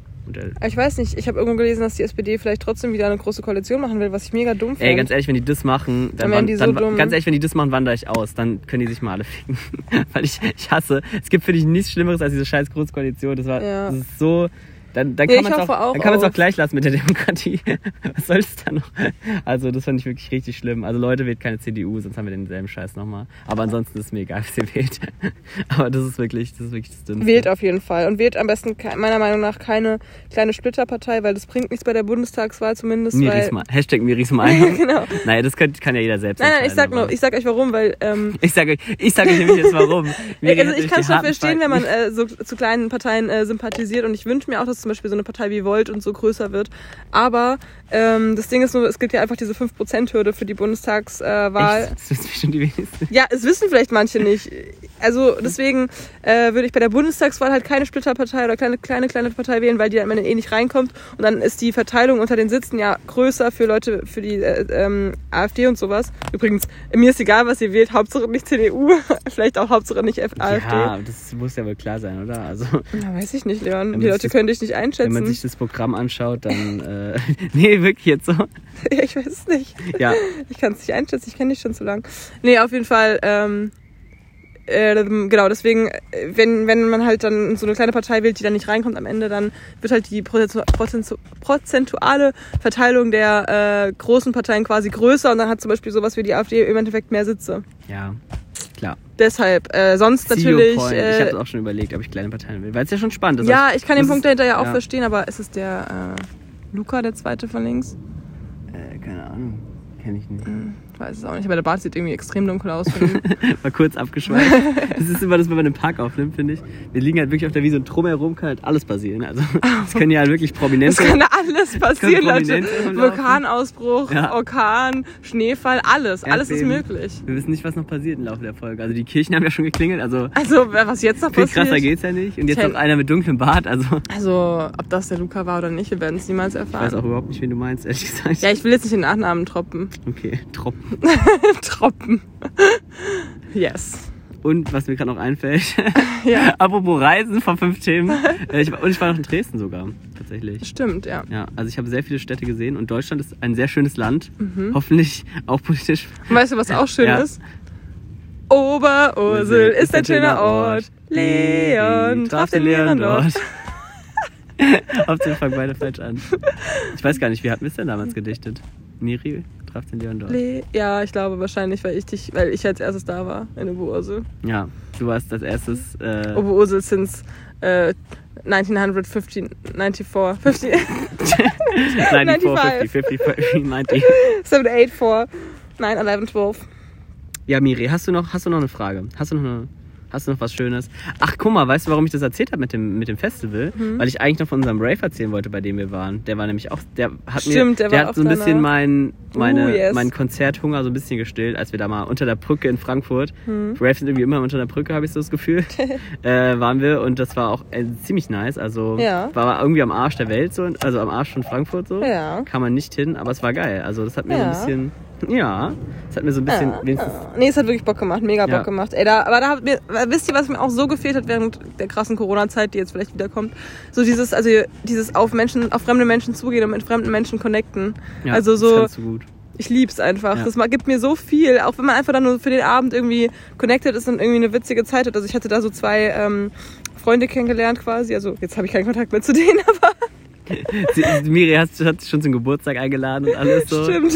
Ich weiß nicht, ich habe irgendwo gelesen, dass die SPD vielleicht trotzdem wieder eine große Koalition machen will, was ich mega dumm finde. Ey, ganz ehrlich, wenn die das machen, dann, Dann die so dann ganz ehrlich, wenn die das machen, wandere ich aus. Dann können die sich mal alle ficken. Weil ich, ich hasse. Es gibt für dich nichts Schlimmeres als diese scheiß Großkoalition. Das war, Ja. das ist so. Dann, dann kann ich man es auch, auch dann kann auch gleich lassen mit der Demokratie. Was soll es da noch? Also, das fand ich wirklich richtig schlimm. Also, Leute, wählt keine CDU, sonst haben wir denselben Scheiß nochmal. Aber ansonsten ist es mir egal, was ihr wählt. Aber das ist wirklich, das ist wirklich das Dümmste. Wählt auf jeden Fall. Und wählt am besten meiner Meinung nach keine kleine Splitterpartei, weil das bringt nichts bei der Bundestagswahl zumindest. Miris weil, Hashtag Miris Meinung. genau. Naja, das kann, kann ja jeder selbst Nein, nein, ich sag nur, ich sag euch warum, weil ähm, Ich sage euch, ich sage euch nämlich jetzt warum. Also ich kann die schon verstehen, wenn man äh, so zu kleinen Parteien äh, sympathisiert und ich wünsche mir auch, dass zum Beispiel so eine Partei wie Volt und so größer wird. Aber ähm, das Ding ist nur, es gibt ja einfach diese 5%-Hürde für die Bundestagswahl. Echt? Das wissen bestimmt die wenigsten. Ja, es wissen vielleicht manche nicht. Also deswegen äh, würde ich bei der Bundestagswahl halt keine Splitterpartei oder kleine, kleine, kleine Partei wählen, weil die dann eh nicht reinkommt. Und dann ist die Verteilung unter den Sitzen ja größer für Leute, für die äh, ähm, AfD und sowas. Übrigens, mir ist egal, was ihr wählt, Hauptsache nicht CDU, vielleicht auch Hauptsache nicht F AfD. Ja, das muss ja wohl klar sein, oder? Also, Na, weiß ich nicht, Leon. Die Leute können dich nicht wenn einschätzen. man sich das Programm anschaut, dann. Äh, nee, wirklich jetzt so. ja, ich weiß es nicht. Ja, Ich kann es nicht einschätzen, ich kenne dich schon zu lang. Nee, auf jeden Fall, ähm, äh, genau, deswegen, äh, wenn, wenn man halt dann so eine kleine Partei wählt, die dann nicht reinkommt am Ende, dann wird halt die prozentu prozentu prozentuale Verteilung der äh, großen Parteien quasi größer und dann hat zum Beispiel sowas wie die AfD im Endeffekt mehr Sitze. ja, klar. Deshalb, äh, sonst natürlich. Point. ich habe Äh, es auch schon überlegt, ob ich kleine Parteien will, weil es ja schon spannend ist. ja, ich kann den Punkt dahinter ja auch ja. verstehen, aber ist es der äh, Luca, der zweite von links? Äh, keine Ahnung, kenne ich nicht. Ich weiß es auch nicht, aber der Bart sieht irgendwie extrem dunkel aus. Mal kurz abgeschweift. Das ist immer das, wenn man einen Park aufnimmt, finde ich. Wir liegen halt wirklich auf der Wiese und drumherum kann halt alles passieren. Also, es können ja halt wirklich Es Prominente. kann alles passieren, Leute. Vulkanausbruch, Ja. Orkan, Schneefall, alles. Alles ist Erdbeben. möglich. Wir wissen nicht, was noch passiert im Laufe der Folge. Also, die Kirchen haben ja schon geklingelt, also. Also, was jetzt noch Viel passiert. krasser geht's ja nicht. Und jetzt noch einer mit dunklem Bart. Also, Also, ob das der Luca war oder nicht, wir werden es niemals ich weiß erfahren. auch überhaupt nicht, wen du meinst, ehrlich gesagt. Ja, ich will jetzt nicht den Nachnamen troppen. Okay, Tropfen. yes. Und was mir gerade noch einfällt, Ja. apropos Reisen von fünf Themen. Äh, ich, und ich war noch in Dresden sogar, tatsächlich. Stimmt, ja. Ja, also ich habe sehr viele Städte gesehen und Deutschland ist ein sehr schönes Land. Mhm. Hoffentlich auch politisch. Und weißt du, was auch schön Ja. ist? Oberursel ist ein schöner Ort. Leon traf den Leon dort. Hauptsache fangen beide falsch an. Ich weiß gar nicht, wie hatten wir es denn damals gedichtet? Miri traf den Leon dort. Le ja, ich glaube wahrscheinlich, weil ich dich, weil ich als erstes da war in Oberursel. Ja, du warst als erstes. Äh, Oberursel since äh, 1915, 94, 50, 94, 50, 50, 50, 90. 784, 9, 11, 12. Ja, Miri, hast du noch, hast du noch eine Frage? Hast du noch eine, hast du noch was Schönes? Ach, guck mal, weißt du, warum ich das erzählt habe mit dem, mit dem Festival? Mhm. Weil ich eigentlich noch von unserem Rave erzählen wollte, bei dem wir waren. Der war nämlich auch, der hat mir, Stimmt, der war hat so ein bisschen deiner- mein, meine, Uh, yes. meinen Konzerthunger so ein bisschen gestillt, als wir da mal unter der Brücke in Frankfurt, Mhm. Raves sind irgendwie immer unter der Brücke, habe ich so das Gefühl, äh, waren wir und das war auch äh, ziemlich nice. Also Ja. war irgendwie am Arsch der Welt so, also am Arsch von Frankfurt so. Ja. Kann man nicht hin, aber es war geil. Also das hat mir Ja. so ein bisschen, ja, das hat mir so ein bisschen, Ja, wenigstens ja. Nee, es hat wirklich Bock gemacht, mega Ja. Bock gemacht. Ey, da, aber da hat mir, wisst ihr, was mir auch so gefehlt hat während der krassen Corona-Zeit, die jetzt vielleicht wiederkommt? So dieses, also dieses auf Menschen, auf fremde Menschen zugehen und mit fremden Menschen connecten. Ja, also das so, du gut. ich lieb's einfach. Ja. Das gibt mir so viel, auch wenn man einfach dann nur für den Abend irgendwie connected ist und irgendwie eine witzige Zeit hat. Also ich hatte da so zwei ähm, Freunde kennengelernt quasi. Also jetzt habe ich keinen Kontakt mehr zu denen, aber Sie, Miri hat, hat sich schon zum Geburtstag eingeladen und alles so. stimmt.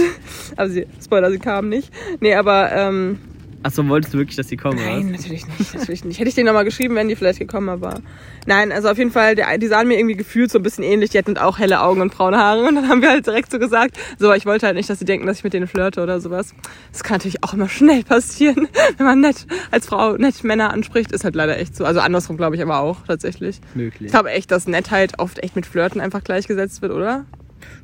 Aber sie, Spoiler, sie kamen nicht. Nee, aber ähm, Achso, wolltest du wirklich, dass die kommen, Nein, oder? natürlich nicht, natürlich nicht. Hätte ich denen nochmal geschrieben, wären die vielleicht gekommen, aber. Nein, also auf jeden Fall, die sahen mir irgendwie gefühlt so ein bisschen ähnlich. Die hatten auch helle Augen und braune Haare. Und dann haben wir halt direkt so gesagt, so, ich wollte halt nicht, dass sie denken, dass ich mit denen flirte oder sowas. Das kann natürlich auch immer schnell passieren, wenn man nett als Frau nett Männer anspricht. Ist halt leider echt so. Also andersrum glaube ich aber auch tatsächlich. Möglich. Ich glaube echt, dass Nettheit oft echt mit Flirten einfach gleichgesetzt wird, oder?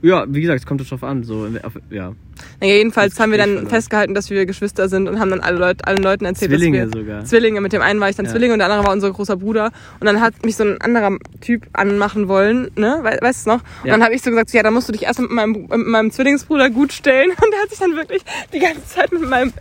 Ja, wie gesagt, es kommt drauf an. So, auf, ja. Naja, jedenfalls haben wir dann Gespräch festgehalten, dass wir Geschwister sind und haben dann alle Leute, allen Leuten erzählt, Zwillinge dass wir sogar. Zwillinge. Mit dem einen war ich dann Ja. Zwillinge und der andere war unser großer Bruder. Und dann hat mich so ein anderer Typ anmachen wollen, ne? We weißt du noch? Und Ja. dann habe ich so gesagt, so, ja, dann musst du dich erst mit meinem, mit meinem Zwillingsbruder gut stellen. Und der hat sich dann wirklich die ganze Zeit mit meinem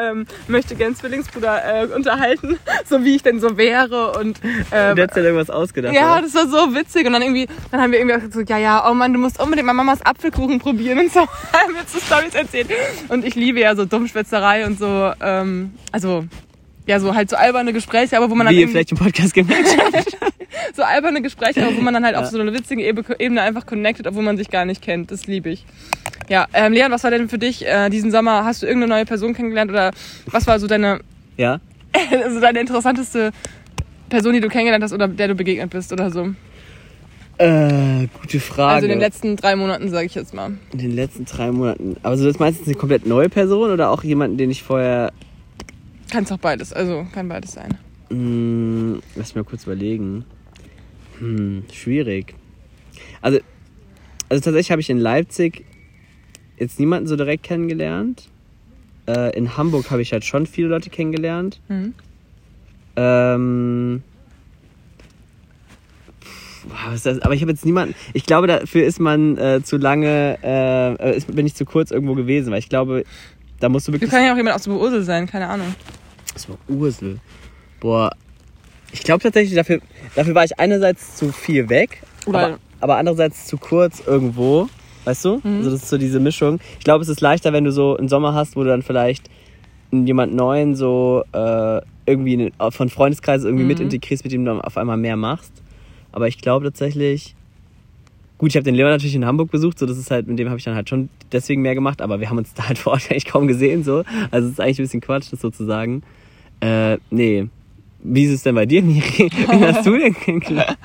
ähm, möchte gern Zwillingsbruder äh, unterhalten, so wie ich denn so wäre und ähm, Der hat sich irgendwas ausgedacht. ja, oder? das war so witzig. Und dann irgendwie, dann haben wir irgendwie auch gesagt, so, ja, ja, oh Mann, du musst unbedingt mal Mamas Apfelkuchen probieren und so. haben wir zu Stories erzählt. Und ich liebe ja so Dummschwätzerei und so, ähm, also, ja, so halt so alberne Gespräche, aber wo man dann Wie ihr vielleicht im Podcast gemerkt habt. so alberne Gespräche, aber wo man dann halt auf Ja. so einer witzigen Ebe- Ebene einfach connected, obwohl man sich gar nicht kennt. Das liebe ich. Ja, ähm, Leon, was war denn für dich äh, diesen Sommer? Hast du irgendeine neue Person kennengelernt oder was war so deine, Ja? also deine interessanteste Person, die du kennengelernt hast oder der du begegnet bist oder so? Äh, gute Frage. Also in den letzten drei Monaten, sage ich jetzt mal. In den letzten drei Monaten. Aber so das meistens eine komplett neue Person oder auch jemanden, den ich vorher. Kann es auch beides, also kann beides sein. Hm, lass mich mal kurz überlegen. Hm, schwierig. Also, also tatsächlich habe ich in Leipzig jetzt niemanden so direkt kennengelernt. Äh, in Hamburg habe ich halt schon viele Leute kennengelernt. Mhm. Ähm. das? Aber ich habe jetzt niemanden. Ich glaube, dafür ist man äh, zu lange, äh, ist, bin ich zu kurz irgendwo gewesen, weil ich glaube, da musst du Wir wirklich. können ja auch jemand aus der Ursel sein, keine Ahnung. Das war Ursel. Boah. Ich glaube tatsächlich, dafür, dafür war ich einerseits zu viel weg, aber, aber andererseits zu kurz irgendwo. Weißt du? Mhm. Also das ist so diese Mischung. Ich glaube, es ist leichter, wenn du so einen Sommer hast, wo du dann vielleicht jemand Neuen so äh, irgendwie von Freundeskreis irgendwie Mhm. mit integrierst, mit dem du dann auf einmal mehr machst. Aber ich glaube tatsächlich. Gut, ich habe den Leon natürlich in Hamburg besucht, so das ist halt, mit dem habe ich dann halt schon deswegen mehr gemacht, aber wir haben uns da halt vor Ort eigentlich kaum gesehen, so. Also es ist eigentlich ein bisschen Quatsch, das sozusagen. Äh, nee. Wie ist es denn bei dir, Miri? Wie hast du denn kennengelernt?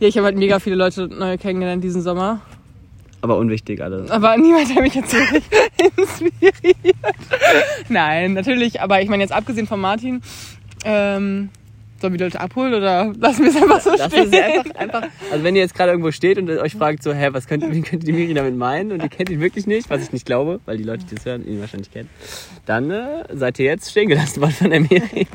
Ja, ich habe halt mega viele Leute neu kennengelernt diesen Sommer. Aber unwichtig alles. Aber niemand, der mich jetzt wirklich inspiriert. Nein, natürlich. Aber ich meine, jetzt abgesehen von Martin, ähm, sollen wir die Leute abholen oder lassen wir es einfach so Das stehen? einfach, einfach, also wenn ihr jetzt gerade irgendwo steht und euch fragt so, hä, was könnte, wie könnte die Miri damit meinen und ihr kennt ihn wirklich nicht, was ich nicht glaube, weil die Leute, die das hören, ihn wahrscheinlich kennen, dann äh, seid ihr jetzt stehen gelassen worden von der Miri.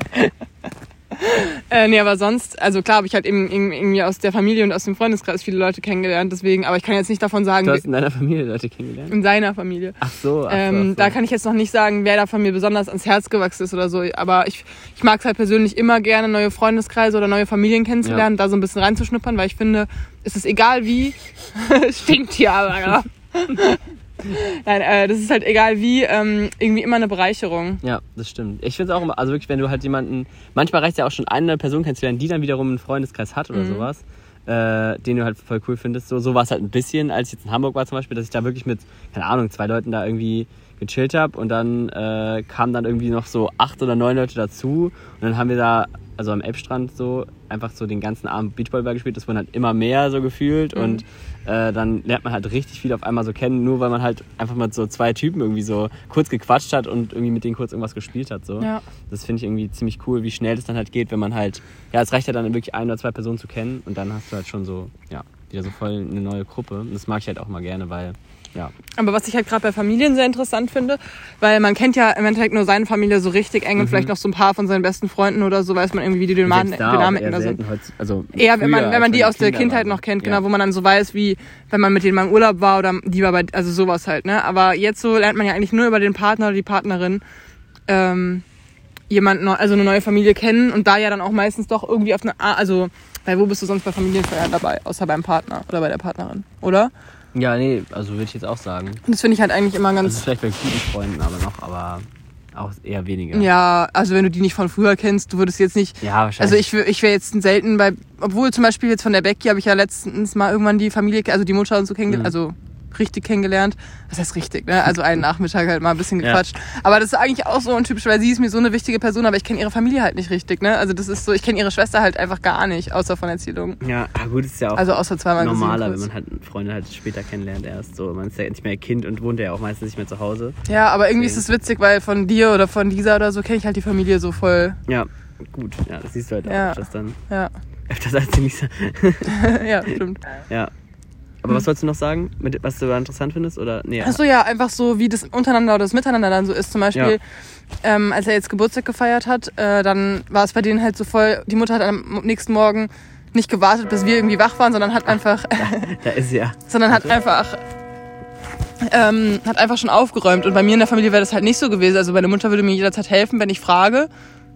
Äh, nee, aber sonst, also klar habe ich halt eben irgendwie aus der Familie und aus dem Freundeskreis viele Leute kennengelernt, deswegen, aber ich kann jetzt nicht davon sagen, Du hast in deiner Familie Leute kennengelernt? in seiner Familie. Ach so, ach so, Ähm, ach so. Da kann ich jetzt noch nicht sagen, wer da von mir besonders ans Herz gewachsen ist oder so. Aber ich, ich mag es halt persönlich immer gerne, neue Freundeskreise oder neue Familien kennenzulernen, da so ein bisschen reinzuschnuppern, weil ich finde, es ist egal wie. Stinkt hier aber, ja. Nein, äh, das ist halt egal wie, ähm, irgendwie immer eine Bereicherung. Ja, das stimmt. Ich finde es auch immer, also wirklich, wenn du halt jemanden, manchmal reicht ja auch schon eine Person kennenzulernen, die dann wiederum einen Freundeskreis hat oder Mhm. sowas, äh, den du halt voll cool findest. So, so war es halt ein bisschen, als ich jetzt in Hamburg war zum Beispiel, dass ich da wirklich mit, keine Ahnung, zwei Leuten da irgendwie gechillt habe und dann äh, kamen dann irgendwie noch so acht oder neun Leute dazu und dann haben wir da, also am Elbstrand so, einfach so den ganzen Abend Beachvolleyball gespielt. Das wurden halt immer mehr so gefühlt Mhm. und äh, dann lernt man halt richtig viel auf einmal so kennen, nur weil man halt einfach mit so zwei Typen irgendwie so kurz gequatscht hat und irgendwie mit denen kurz irgendwas gespielt hat. So. Ja. Das finde ich irgendwie ziemlich cool, wie schnell das dann halt geht, wenn man halt, ja, es reicht ja dann wirklich ein oder zwei Personen zu kennen und dann hast du halt schon so, ja, wieder so voll eine neue Gruppe. Und das mag ich halt auch mal gerne, weil, ja, Aber was ich halt gerade bei Familien sehr interessant finde, weil man kennt ja im Endeffekt nur seine Familie so richtig eng und vielleicht noch so ein paar von seinen besten Freunden oder so, weiß man irgendwie, wie die Dynam- Mhm. selbst da Dynamiken da sind. also Eher, wenn man, wenn man die aus der Kindheit waren. noch kennt, Ja. genau, wo man dann so weiß, wie, wenn man mit denen mal im Urlaub war oder die war bei, also sowas halt, ne? Aber jetzt so lernt man ja eigentlich nur über den Partner oder die Partnerin, ähm, jemand, neu, also eine neue Familie kennen und da ja dann auch meistens doch irgendwie auf eine Art, also, weil wo bist du sonst bei Familienfeiern dabei, außer beim Partner oder bei der Partnerin, oder? Ja, nee, also würde ich jetzt auch sagen. Und das finde ich halt eigentlich immer ganz, ist vielleicht bei guten Freunden aber noch, aber auch eher weniger. ja, also wenn du die nicht von früher kennst, du würdest jetzt nicht, Ja, wahrscheinlich. Also ich, ich wäre jetzt selten bei, obwohl zum Beispiel jetzt von der Becky habe ich ja letztens mal irgendwann die Familie, also die Mutter und so kennengelernt, Mhm. also richtig kennengelernt. Das heißt richtig, ne? Also einen Nachmittag halt mal ein bisschen Ja. gequatscht. Aber das ist eigentlich auch so untypisch, weil sie ist mir so eine wichtige Person, aber ich kenne ihre Familie halt nicht richtig, ne? Also das ist so, ich kenne ihre Schwester halt einfach gar nicht, außer von Erzählungen. Ja, ah, gut, ist ja auch Also außer zweimal normaler, wenn man halt Freunde halt später kennenlernt erst. So, man ist ja nicht mehr Kind und wohnt ja auch meistens nicht mehr zu Hause. Ja, aber irgendwie ist es witzig, weil von dir oder von dieser oder so kenne ich halt die Familie so voll. Ja, gut. Ja, das siehst du halt auch Ja. öfters dann. Ja, Öfters als die Lisa. ja, stimmt. Ja. Aber was wolltest du noch sagen, mit, was du da interessant findest? Oder? Nee, Achso, ja, einfach so, wie das untereinander oder das Miteinander dann so ist. Zum Beispiel, ähm, als er jetzt Geburtstag gefeiert hat, äh, dann war es bei denen halt so voll, die Mutter hat am nächsten Morgen nicht gewartet, bis wir irgendwie wach waren, sondern hat einfach, da ist sie ja. sondern hat einfach, ähm, hat einfach schon aufgeräumt. Und bei mir in der Familie wäre das halt nicht so gewesen. Also meine Mutter würde mir jederzeit helfen, wenn ich frage,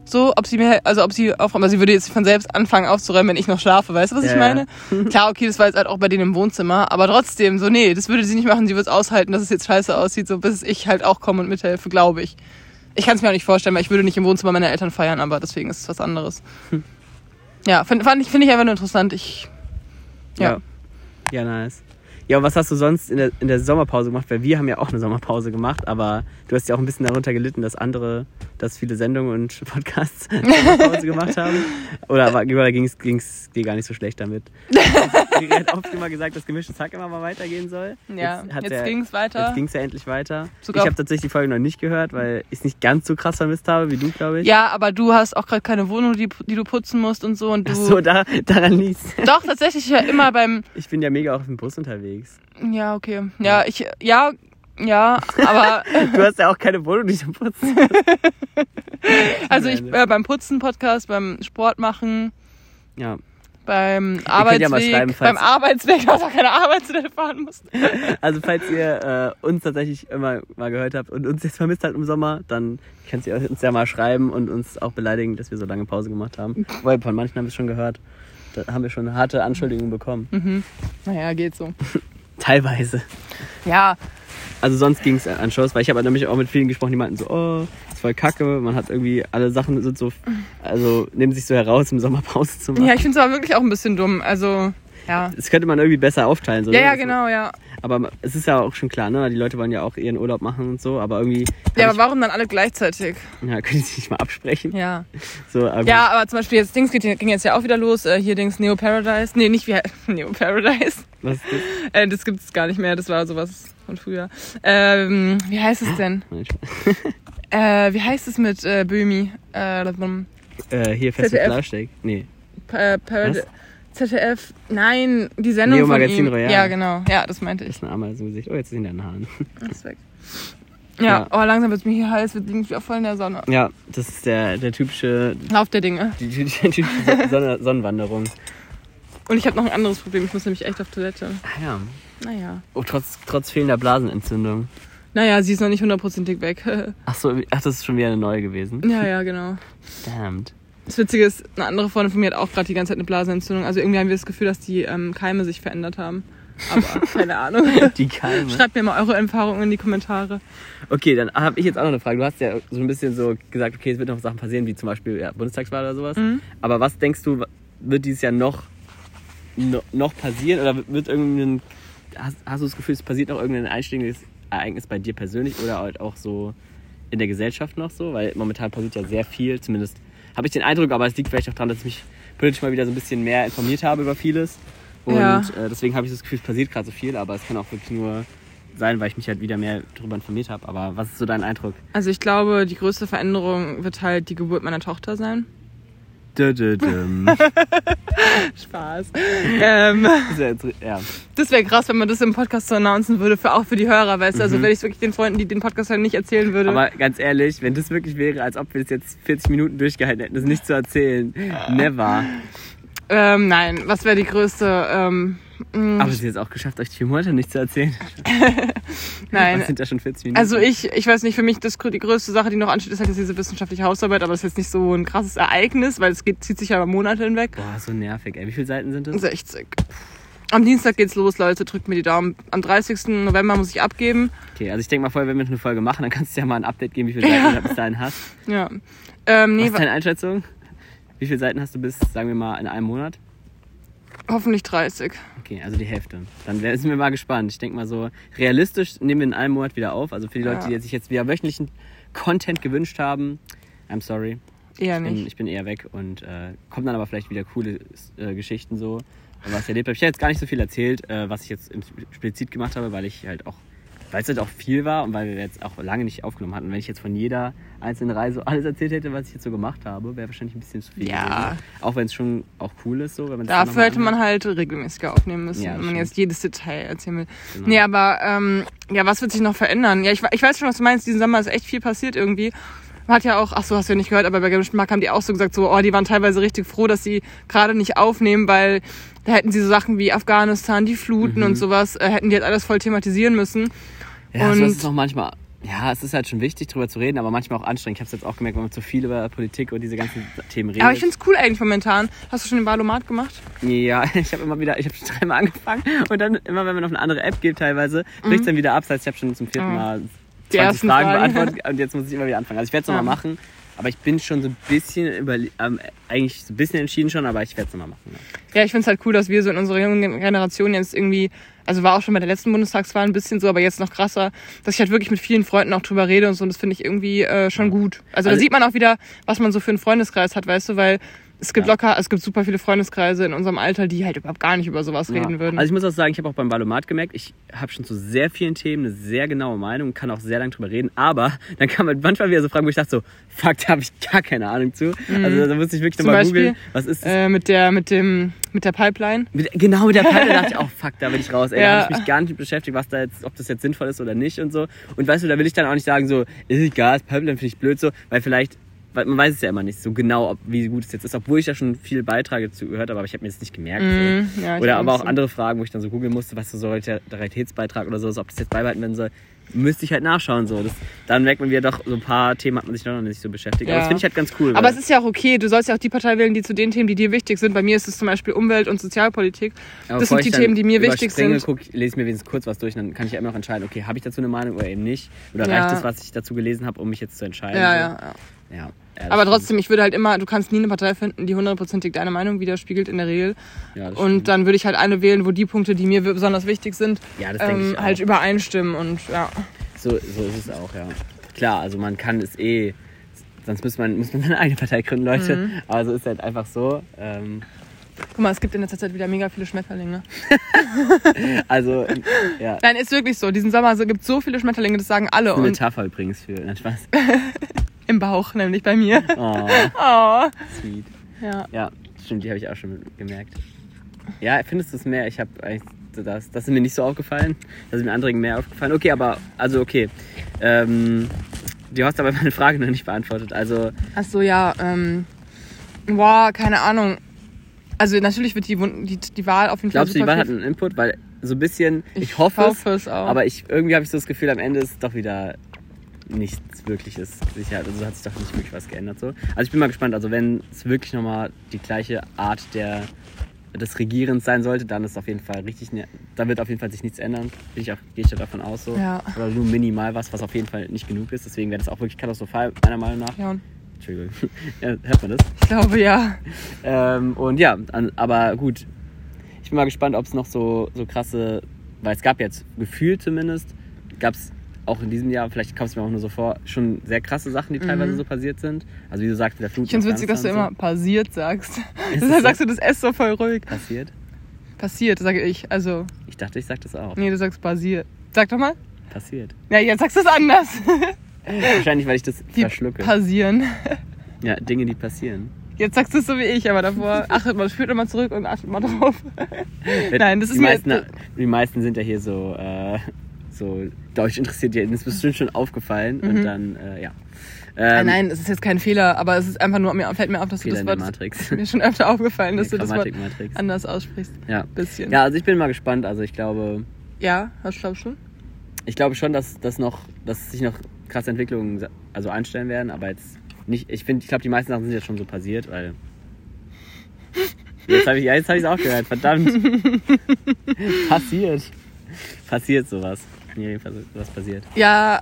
so, ob sie mir, also ob sie aufräumt. Also sie würde jetzt von selbst anfangen aufzuräumen, wenn ich noch schlafe. Weißt du, was ich Ja, ja. meine? Klar, okay, das war jetzt halt auch bei denen im Wohnzimmer, aber trotzdem, so, nee, das würde sie nicht machen. Sie würde es aushalten, dass es jetzt scheiße aussieht, so bis ich halt auch komme und mithelfe, glaube ich. Ich kann es mir auch nicht vorstellen, weil ich würde nicht im Wohnzimmer meiner Eltern feiern, aber deswegen ist es was anderes. Ja, finde ich, finde ich einfach nur interessant. Ich, ja. Ja, nice. Ja, und was hast du sonst in der, in der Sommerpause gemacht? Weil wir haben ja auch eine Sommerpause gemacht, aber du hast ja auch ein bisschen darunter gelitten, dass andere, dass viele Sendungen und Podcasts Sommerpause gemacht haben. Oder, oder ging es dir gar nicht so schlecht damit? Sie hat oft immer gesagt, dass gemischtes Hack immer mal weitergehen soll. Ja, hat jetzt der- ging's weiter. Jetzt ging es ja endlich weiter. Sogar- ich habe tatsächlich die Folge noch nicht gehört, weil ich es nicht ganz so krass vermisst habe wie du, glaube ich. Ja, aber du hast auch gerade keine Wohnung, die, die du putzen musst und so. Und du, Ach so, da, daran liegt's. Doch, tatsächlich ja immer beim. Ich bin ja mega auf dem Bus unterwegs. Ja, okay. Ja, ich. Ja, ja, aber. Du hast ja auch keine Wohnung, die du putzt. Also ich äh, beim Putzen Podcast, beim Sport machen, Ja, beim ja Arbeitsweg, falls- beim Arbeitsweg, dass auch keine Arbeitsstelle fahren musst. Also falls ihr äh, uns tatsächlich immer mal gehört habt und uns jetzt vermisst habt im Sommer, dann könnt ihr uns ja mal schreiben und uns auch beleidigen, dass wir so lange Pause gemacht haben. Weil von manchen haben wir es schon gehört. Da haben wir schon harte Anschuldigungen bekommen. Naja, geht so. Teilweise. Ja, Also sonst ging es an Shows, weil ich habe nämlich auch mit vielen gesprochen, die meinten so, oh, ist voll kacke, man hat irgendwie, alle Sachen sind so, also nehmen sich so heraus, im Sommer Pause zu machen. ja, ich finde es aber wirklich auch ein bisschen dumm. Also, ja. Das könnte man irgendwie besser aufteilen. So, Ja, ne? ja, So- genau, ja. Aber es ist ja auch schon klar, ne? Die Leute wollen ja auch ihren Urlaub machen und so, aber irgendwie. Ja, aber warum dann alle gleichzeitig? ich, ja, können die sich nicht mal absprechen. Ja. So, aber Ja, aber zum Beispiel jetzt Dings ging jetzt ja auch wieder los. Äh, hier Dings Neo Paradise. Nee, nicht wie Neo Paradise. Was ist das? Äh, das gibt es gar nicht mehr. Das war sowas von früher. Ähm, wie heißt es denn? Äh, wie heißt es mit äh, Böhmi? Äh, äh, hier fest mit. Nee. Pa- Parad- Was? ZDF. Nein, die Sendung Neo von Magazin ihm. Royal. Ja, genau. Ja, das meinte Das ich. ist ein Ameisen im Gesicht. Oh, jetzt ist in den Haaren. Das ist weg. Ja, Ja. oh, langsam wird es mir hier heiß. Wir liegen wieder voll in der Sonne. Ja, das ist der, der typische, Lauf der Dinge. die, die, die typische Sonne, Sonnenwanderung. Und ich habe noch ein anderes Problem. Ich muss nämlich echt auf Toilette. Ah ja. Naja. Oh, trotz, trotz fehlender Blasenentzündung. Naja, sie ist noch nicht hundertprozentig weg. Ach so, ach, das ist schon wieder eine neue gewesen. ja, ja, genau. Damned. Das Witzige ist, eine andere Freundin von mir hat auch gerade die ganze Zeit eine Blasenentzündung. Also irgendwie haben wir das Gefühl, dass die ähm, Keime sich verändert haben. Aber keine Ahnung. Die Keime. Schreibt mir mal eure Erfahrungen in die Kommentare. Okay, dann habe ich jetzt auch noch eine Frage. Du hast ja so ein bisschen so gesagt, okay, es wird noch Sachen passieren, wie zum Beispiel ja, Bundestagswahl oder sowas. Mhm. Aber was denkst du, wird dieses Jahr noch, no, noch passieren? Oder wird irgendein, hast, hast du das Gefühl, es passiert noch irgendein einschlägiges Ereignis bei dir persönlich oder halt auch so in der Gesellschaft noch so? Weil momentan passiert ja sehr viel, zumindest habe ich den Eindruck, aber es liegt vielleicht auch daran, dass ich mich politisch mal wieder so ein bisschen mehr informiert habe über vieles. Und Ja. äh, deswegen habe ich das Gefühl, es passiert gerade so viel, aber es kann auch wirklich nur sein, weil ich mich halt wieder mehr darüber informiert habe. Aber was ist so dein Eindruck? Also ich glaube, die größte Veränderung wird halt die Geburt meiner Tochter sein. Spaß. ähm, Das ja wäre krass, wenn man das im Podcast so announcen würde, für, auch für die Hörer, weißt du. Also wenn ich es wirklich den Freunden, die den Podcast hören, nicht erzählen würde. Aber ganz ehrlich, wenn das wirklich wäre, als ob wir das jetzt 40 Minuten durchgehalten hätten, das nicht zu erzählen. Never. ähm, nein, was wäre die größte... Ähm, mh, Aber es ist jetzt auch geschafft, euch die vier Monate nicht zu erzählen. nein. Das sind ja schon 40 Minuten. Also ich, ich weiß nicht, für mich das, die größte Sache, die noch ansteht, ist halt diese wissenschaftliche Hausarbeit, aber das ist jetzt nicht so ein krasses Ereignis, weil es geht, zieht sich ja über Monate hinweg. Boah, so nervig, ey. Wie viele Seiten sind das? 60. Am Dienstag geht's los, Leute, drückt mir die Daumen. Am 30. November muss ich abgeben. Okay, also ich denke mal vorher, wenn wir eine Folge machen, dann kannst du ja mal ein Update geben, wie viele Seiten du bis dahin hast. Ja. Ähm, Was nee, ist deine Einschätzung? Wie viele Seiten hast du bis, sagen wir mal, in einem Monat? Hoffentlich 30. Okay, also die Hälfte. Dann wär- sind wir mal gespannt. Ich denke mal so, realistisch nehmen wir in einem Monat wieder auf. Also für die Leute, Ja. die sich jetzt wieder wöchentlichen Content gewünscht haben, I'm sorry. Eher Ich bin, nicht. ich bin eher weg und äh, kommen dann aber vielleicht wieder coole äh, Geschichten so, was ich erlebt habe. Ich habe jetzt gar nicht so viel erzählt, äh, was ich jetzt explizit gemacht habe, weil ich halt auch, weil es halt auch viel war und weil wir jetzt auch lange nicht aufgenommen hatten. Wenn ich jetzt von jeder einzelnen Reise alles erzählt hätte, was ich jetzt so gemacht habe, wäre wahrscheinlich ein bisschen zu viel Ja. gewesen. Auch wenn es schon auch cool ist so. Wenn man Dafür hätte man halt regelmäßiger aufnehmen müssen, Ja, wenn man jetzt jedes Detail erzählen will. Genau. Nee, aber ähm, ja, was wird sich noch verändern? Ja, ich, ich weiß schon, was du meinst. Diesen Sommer ist echt viel passiert irgendwie. Man hat ja auch, ach so, hast du ja nicht gehört, aber bei Gemischt Mark haben die auch so gesagt, so, oh, die waren teilweise richtig froh, dass sie gerade nicht aufnehmen, weil da hätten sie so Sachen wie Afghanistan, die Fluten Mhm. und sowas, äh, hätten die jetzt alles voll thematisieren müssen. Ja, Und- so ist es auch manchmal. Ja, es ist halt schon wichtig, drüber zu reden, aber manchmal auch anstrengend. Ich habe es jetzt auch gemerkt, wenn man zu viel über Politik und diese ganzen Themen redet. Aber ich find's cool eigentlich momentan. Hast du schon den Valomat gemacht? Ja, ich habe immer wieder, ich habe schon dreimal angefangen und dann immer, wenn man auf eine andere App geht teilweise, bricht es dann wieder ab. Das heißt, ich habe schon zum vierten Mhm. Mal Die 20 ersten Fragen Fragen. beantwortet und jetzt muss ich immer wieder anfangen. Also ich werde es Ja. nochmal machen, aber ich bin schon so ein bisschen über, ähm, eigentlich so ein bisschen entschieden schon, aber ich werde es nochmal machen. Ja. Ja, ich find's halt cool, dass wir so in unserer jungen Generation jetzt irgendwie, also war auch schon bei der letzten Bundestagswahl ein bisschen so, aber jetzt noch krasser, dass ich halt wirklich mit vielen Freunden auch drüber rede und so, und das finde ich irgendwie äh, schon gut. Also, da Also- sieht man auch wieder, was man so für einen Freundeskreis hat, weißt du, weil es gibt Ja. locker, es gibt super viele Freundeskreise in unserem Alter, die halt überhaupt gar nicht über sowas reden Ja. würden. Also ich muss auch sagen, ich habe auch beim Valomat gemerkt, ich habe schon zu sehr vielen Themen eine sehr genaue Meinung, kann auch sehr lange drüber reden, aber dann kam halt manchmal wieder so Fragen, wo ich dachte so, fuck, da habe ich gar keine Ahnung zu. Also da musste ich wirklich Mhm. Nochmal googeln, was ist das? äh, mit der, mit dem, mit der Pipeline. Mit, genau mit der Pipe dachte ich, oh fuck, da bin ich raus. Ey, Ja. da habe ich mich gar nicht beschäftigt, was da jetzt, ob das jetzt sinnvoll ist oder nicht und so. Und weißt du, da will ich dann auch nicht sagen, so, ist egal, das Pipeline finde ich blöd so, weil vielleicht, weil man weiß es ja immer nicht so genau, ob, wie gut es jetzt ist, obwohl ich ja schon viel Beiträge zu gehört habe, aber ich habe mir das nicht gemerkt. Mhm, so. ja, ich oder aber auch andere Fragen, wo ich dann so googeln musste, was so Solidaritätsbeitrag oder so, ob das jetzt beibehalten werden soll. Müsste ich halt nachschauen. So. Das, dann merkt man wieder doch, so ein paar Themen hat man sich noch nicht so beschäftigt. Aber Ja. das finde ich halt ganz cool. Aber es ist ja auch okay, du sollst ja auch die Partei wählen, die zu den Themen, die dir wichtig sind. Bei mir ist es zum Beispiel Umwelt- und Sozialpolitik. Aber das sind die ich Themen, die mir wichtig sind. Guck, lese ich mir wenigstens kurz was durch, dann kann ich ja immer noch entscheiden, okay, habe ich dazu eine Meinung oder eben nicht? Oder Ja. reicht es, was ich dazu gelesen habe, um mich jetzt zu entscheiden? Ja, so? ja, ja. Ja. ja Aber trotzdem, ich würde halt immer, du kannst nie eine Partei finden, die hundertprozentig deine Meinung widerspiegelt in der Regel. Ja, Und dann würde ich halt eine wählen, wo die Punkte, die mir besonders wichtig sind, Ja, ähm, halt übereinstimmen. Und ja. so, so ist es auch, ja. Klar, also man kann es eh, sonst muss man, muss man seine eigene Partei gründen, Leute. Mhm. Aber so ist halt einfach so. Ähm, Guck mal, es gibt in letzter Zeit wieder mega viele Schmetterlinge. also, ja. Nein, ist wirklich so. Diesen Sommer gibt es so viele Schmetterlinge, das sagen alle. Eine Metapher übrigens für. Nein, Spaß. im Bauch, nämlich bei mir. Oh, Oh. sweet. Ja. Ja, stimmt, die habe ich auch schon gemerkt. Ja, findest du es mehr? Ich habe eigentlich so das, das ist mir nicht so aufgefallen. Das ist mir anderen mehr aufgefallen. Okay, aber also okay. Ähm, du hast aber meine Frage noch nicht beantwortet. Also Ach so, ja. Ähm, boah, keine Ahnung. Also natürlich wird die, die, die Wahl auf jeden Fall glaubst du, die Wahl hat einen Input? Weil so ein bisschen, ich, Ich hoffe, hoffe es, es auch. aber ich irgendwie habe ich so das Gefühl, am Ende ist doch wieder nichts wirkliches sicher. Also hat sich doch nicht wirklich was geändert so. Also ich bin mal gespannt. Also wenn es wirklich nochmal die gleiche Art der des Regierens sein sollte, dann ist auf jeden Fall richtig, ne- da wird auf jeden Fall sich nichts ändern. Bin ich auch, gehe ich da davon aus so. Ja. Oder nur minimal was, was auf jeden Fall nicht genug ist. Deswegen wäre das auch wirklich katastrophal, meiner Meinung nach. Ja, Entschuldigung. Ja, hört man das? ich glaube ja. Ähm, und ja, an, aber gut. Ich bin mal gespannt, ob es noch so, so krasse, weil es gab jetzt gefühlt zumindest, gab es auch in diesem Jahr, vielleicht kam es mir auch nur so vor, schon sehr krasse Sachen, die teilweise so passiert sind. Also wie du sagst, der Flut. Ich finde es witzig, dass du Afghanistan immer passiert sagst. Deshalb es so? sagst du das S so voll ruhig. so passiert. Passiert, sage ich. Also, Ich dachte, ich sag das auch. nee, du sagst basiert. Sag doch mal. Passiert. Ja, jetzt sagst du es anders. Wahrscheinlich, weil ich das Die verschlucke. passieren. ja, Dinge, die passieren. Jetzt sagst du es so wie ich, aber davor achtet mal, spürt mal zurück und achtet mal drauf. Nein, das ist die mir- meisten, die meisten sind ja hier so, äh, so deutsch interessiert. Denen ist bestimmt schon aufgefallen. Und dann, äh, ja. Ah, Ähm, nein, es ist jetzt kein Fehler, aber es ist einfach nur, mir fällt mir auf, dass Fehler du das Wort. Matrix. Mir schon öfter aufgefallen, dass du das Wort Grammatikmatrix. anders aussprichst. Ja. Bisschen. ja, also ich bin mal gespannt. Also ich glaube, Ja, was glaubst du? ich glaube schon, dass, dass, noch, dass sich noch krasse Entwicklungen also einstellen werden, aber jetzt nicht, ich finde, ich glaube, die meisten Sachen sind jetzt schon so passiert, weil. Jetzt habe ich es hab auch gehört, verdammt. passiert. Passiert sowas. Jedenfalls sowas passiert. Ja,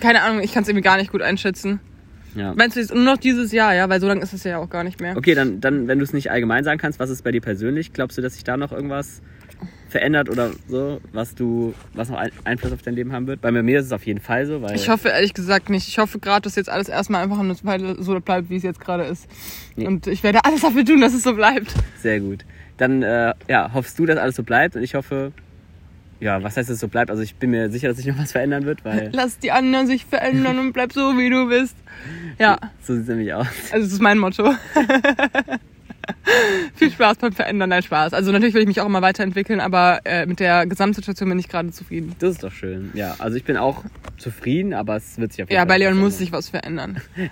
keine Ahnung, ich kann es irgendwie gar nicht gut einschätzen. Ja. Meinst du jetzt nur noch dieses Jahr, ja? Weil so lange ist es ja auch gar nicht mehr. Okay, dann, dann, wenn du es nicht allgemein sagen kannst, was ist bei dir persönlich? Glaubst du, dass sich da noch irgendwas verändert oder so, was du, was noch ein- Einfluss auf dein Leben haben wird? Bei mir ist es auf jeden Fall so, weil Ich hoffe ehrlich gesagt nicht. Ich hoffe gerade, dass jetzt alles erstmal einfach eine Weile so bleibt, wie es jetzt gerade ist. Nee. Und ich werde alles dafür tun, dass es so bleibt. sehr gut. Dann äh, ja, hoffst du, dass alles so bleibt und ich hoffe, ja, was heißt, dass es so bleibt? Also ich bin mir sicher, dass sich noch was verändern wird, weil Lass die anderen sich verändern und bleib so, wie du bist. Ja, so sieht es nämlich aus. also das ist mein Motto. Viel Spaß beim Verändern, nein Spaß. Also natürlich will ich mich auch immer weiterentwickeln, aber äh, mit der Gesamtsituation bin ich gerade zufrieden. Das ist doch schön. Ja, also ich bin auch zufrieden, aber es wird sich auf jeden Ja, Fall bei Leon muss sich was verändern.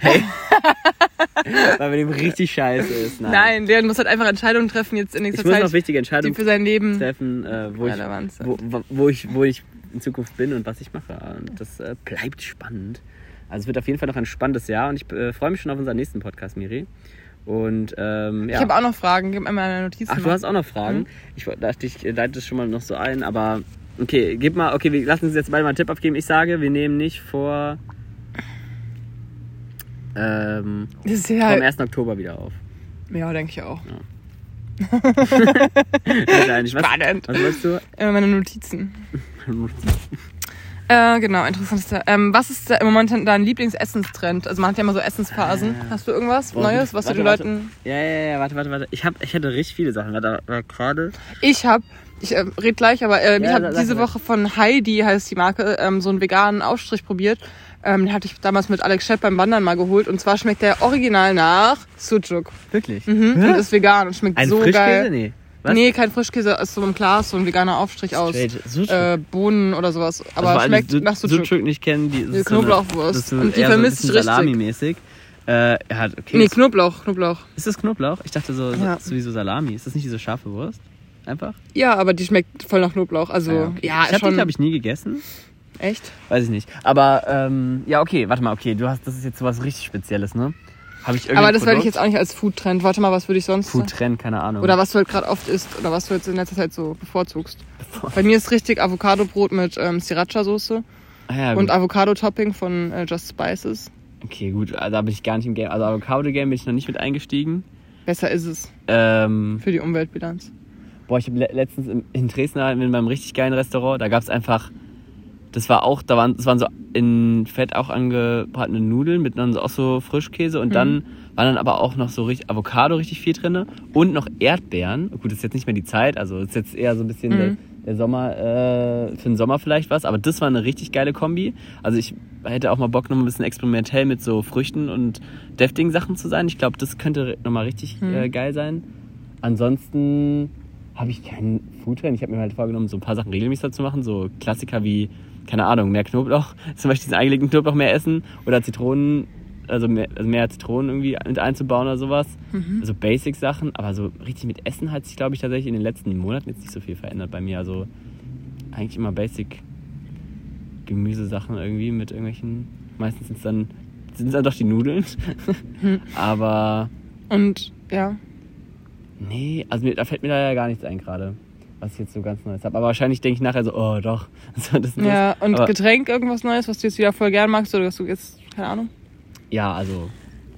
Weil bei dem richtig scheiße ist. Nein. Nein, Leon muss halt einfach Entscheidungen treffen jetzt in Ich nächster muss noch Zeit, wichtige die Entscheidungen für sein Leben treffen, äh, wo, ich, relevant sind. wo, wo- wo, ich, wo ich in Zukunft bin und was ich mache. Und das äh, bleibt spannend. Also es wird auf jeden Fall noch ein spannendes Jahr und ich äh, freue mich schon auf unseren nächsten Podcast, Miri. Und ähm, ja. Ich habe auch noch Fragen, gib mir mal eine Notiz. Ach, du hast auch noch Fragen? Ich wollte- dachte, ich äh, leite das schon mal noch so ein, aber okay, gib mal, okay, wir lassen uns jetzt beide mal einen Tipp abgeben. Ich sage, wir nehmen nicht vor ähm, Das ist vom ja, 1. Oktober wieder auf. ja, denke ich auch. Was, Spannend. was wolltest du? Äh, meine Notizen. Äh, genau, interessant. Ähm, was ist im Moment dein Lieblingsessenstrend? Also man hat ja immer so Essensphasen. Hast du irgendwas Boah, Neues, was warte, du den warte. Leuten... Ja, ja, ja, warte, warte, warte. Ich, hab, ich hätte richtig viele Sachen. Warte, warte, gerade. Ich habe, ich äh, red gleich, aber äh, ich Ja, habe sag- sag diese. Woche von Heidi, heißt die Marke, ähm, so einen veganen Aufstrich probiert. Ähm, den hatte ich damals mit Alex Schett beim Wandern mal geholt. Und zwar schmeckt der original nach Sucuk. Wirklich? Mhm. Und ist vegan und schmeckt Ein so Frischkäse? geil. Nee. Was? Nee, kein Frischkäse, ist so im Glas, so ein veganer Aufstrich aus äh, Bohnen oder sowas. Aber Also für alle, schmeckt die nach Sucuk. Sucuk nicht kennen, die, ist so eine- Knoblauchwurst. So, Und die eher so vermisst bisschen richtig. Salami-mäßig. Äh, hat, okay. Nee, ist, Knoblauch, Knoblauch. ist das Knoblauch? Ich dachte so, Ja. so sowieso Salami. Ist das nicht diese scharfe Wurst? Einfach? Ja, aber die schmeckt voll nach Knoblauch. Also, Ah, okay. ja, ich habe die, glaube ich, nie gegessen. Echt? Weiß ich nicht. Aber, ähm, ja, okay, warte mal, okay. Du hast, das ist jetzt sowas richtig Spezielles, ne? Habe ich. Aber das würde ich jetzt auch nicht als Food-Trend. Warte mal, was würde ich sonst Food Trend, keine Ahnung. Oder was du halt gerade oft isst oder was du jetzt in letzter Zeit so bevorzugst. Bei mir ist richtig Avocado-Brot mit ähm, Sriracha-Soße ah, ja, und. Avocado-Topping von äh, Just Spices. Okay, gut. Also, da bin ich gar nicht im Game. Also Avocado-Game bin ich noch nicht mit eingestiegen. Besser ist es Ähm, für die Umweltbilanz. Boah, ich habe le letztens in, in Dresden halt in meinem richtig geilen Restaurant, da gab es einfach, das war auch, da waren, das waren so in Fett auch angebratene Nudeln mit dann auch so Frischkäse und dann waren dann aber auch noch so richtig Avocado richtig viel drinne und noch Erdbeeren. Gut, das ist jetzt nicht mehr die Zeit, also ist jetzt eher so ein bisschen der, der Sommer, äh, für den Sommer vielleicht was, aber das war eine richtig geile Kombi. Also ich hätte auch mal Bock, noch ein bisschen experimentell mit so Früchten und deftigen Sachen zu sein. Ich glaube, das könnte nochmal richtig äh, geil sein. Ansonsten habe ich keinen Foodtrend. Ich habe mir halt vorgenommen, so ein paar Sachen regelmäßig zu machen. So Klassiker wie, keine Ahnung, mehr Knoblauch. Zum Beispiel diesen eingelegten Knoblauch mehr essen. Oder Zitronen, also mehr, also mehr Zitronen irgendwie mit einzubauen oder sowas. Also Basic-Sachen. Aber so richtig mit Essen hat sich, glaube ich, tatsächlich in den letzten Monaten jetzt nicht so viel verändert bei mir. Also eigentlich immer Basic Gemüsesachen irgendwie mit irgendwelchen. Meistens sind es dann, sind's dann doch die Nudeln. Aber Und ja, Nee, also mir, da fällt mir da ja gar nichts ein gerade, was ich jetzt so ganz Neues habe. Aber wahrscheinlich denke ich nachher so, oh doch. So, das, und ja und Aber, Getränk, irgendwas Neues, was du jetzt wieder voll gern magst oder was du jetzt, keine Ahnung. ja, also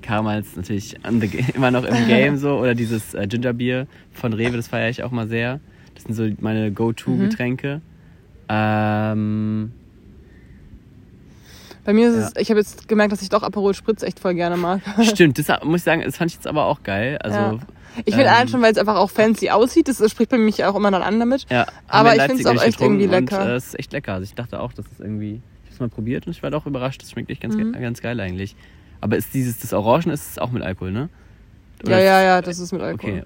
Karamals natürlich immer noch im Game so. Oder dieses äh, Gingerbier von Rewe, das feiere ich auch mal sehr. Das sind so meine Go-To-Getränke. Ähm, Bei mir ist es, ich habe jetzt gemerkt, dass ich doch Aperol Spritz echt voll gerne mag. stimmt, das muss ich sagen, das fand ich jetzt aber auch geil. Also, Ja. Ich finde Ähm, allein schon, weil es einfach auch fancy aussieht, das spricht bei mich auch immer dann an damit. ja. Aber ich find's Leipzig auch nämlich echt irgendwie lecker. Und, äh, es ist echt lecker. Also ich dachte auch, das ist irgendwie. Ich habe es mal probiert und ich war doch überrascht. Das schmeckt echt ganz, Mhm. ge ganz geil eigentlich. Aber ist dieses, das Orangen ist es auch mit Alkohol, ne? Ja, ist- ja, ja, das ist mit Alkohol. Okay.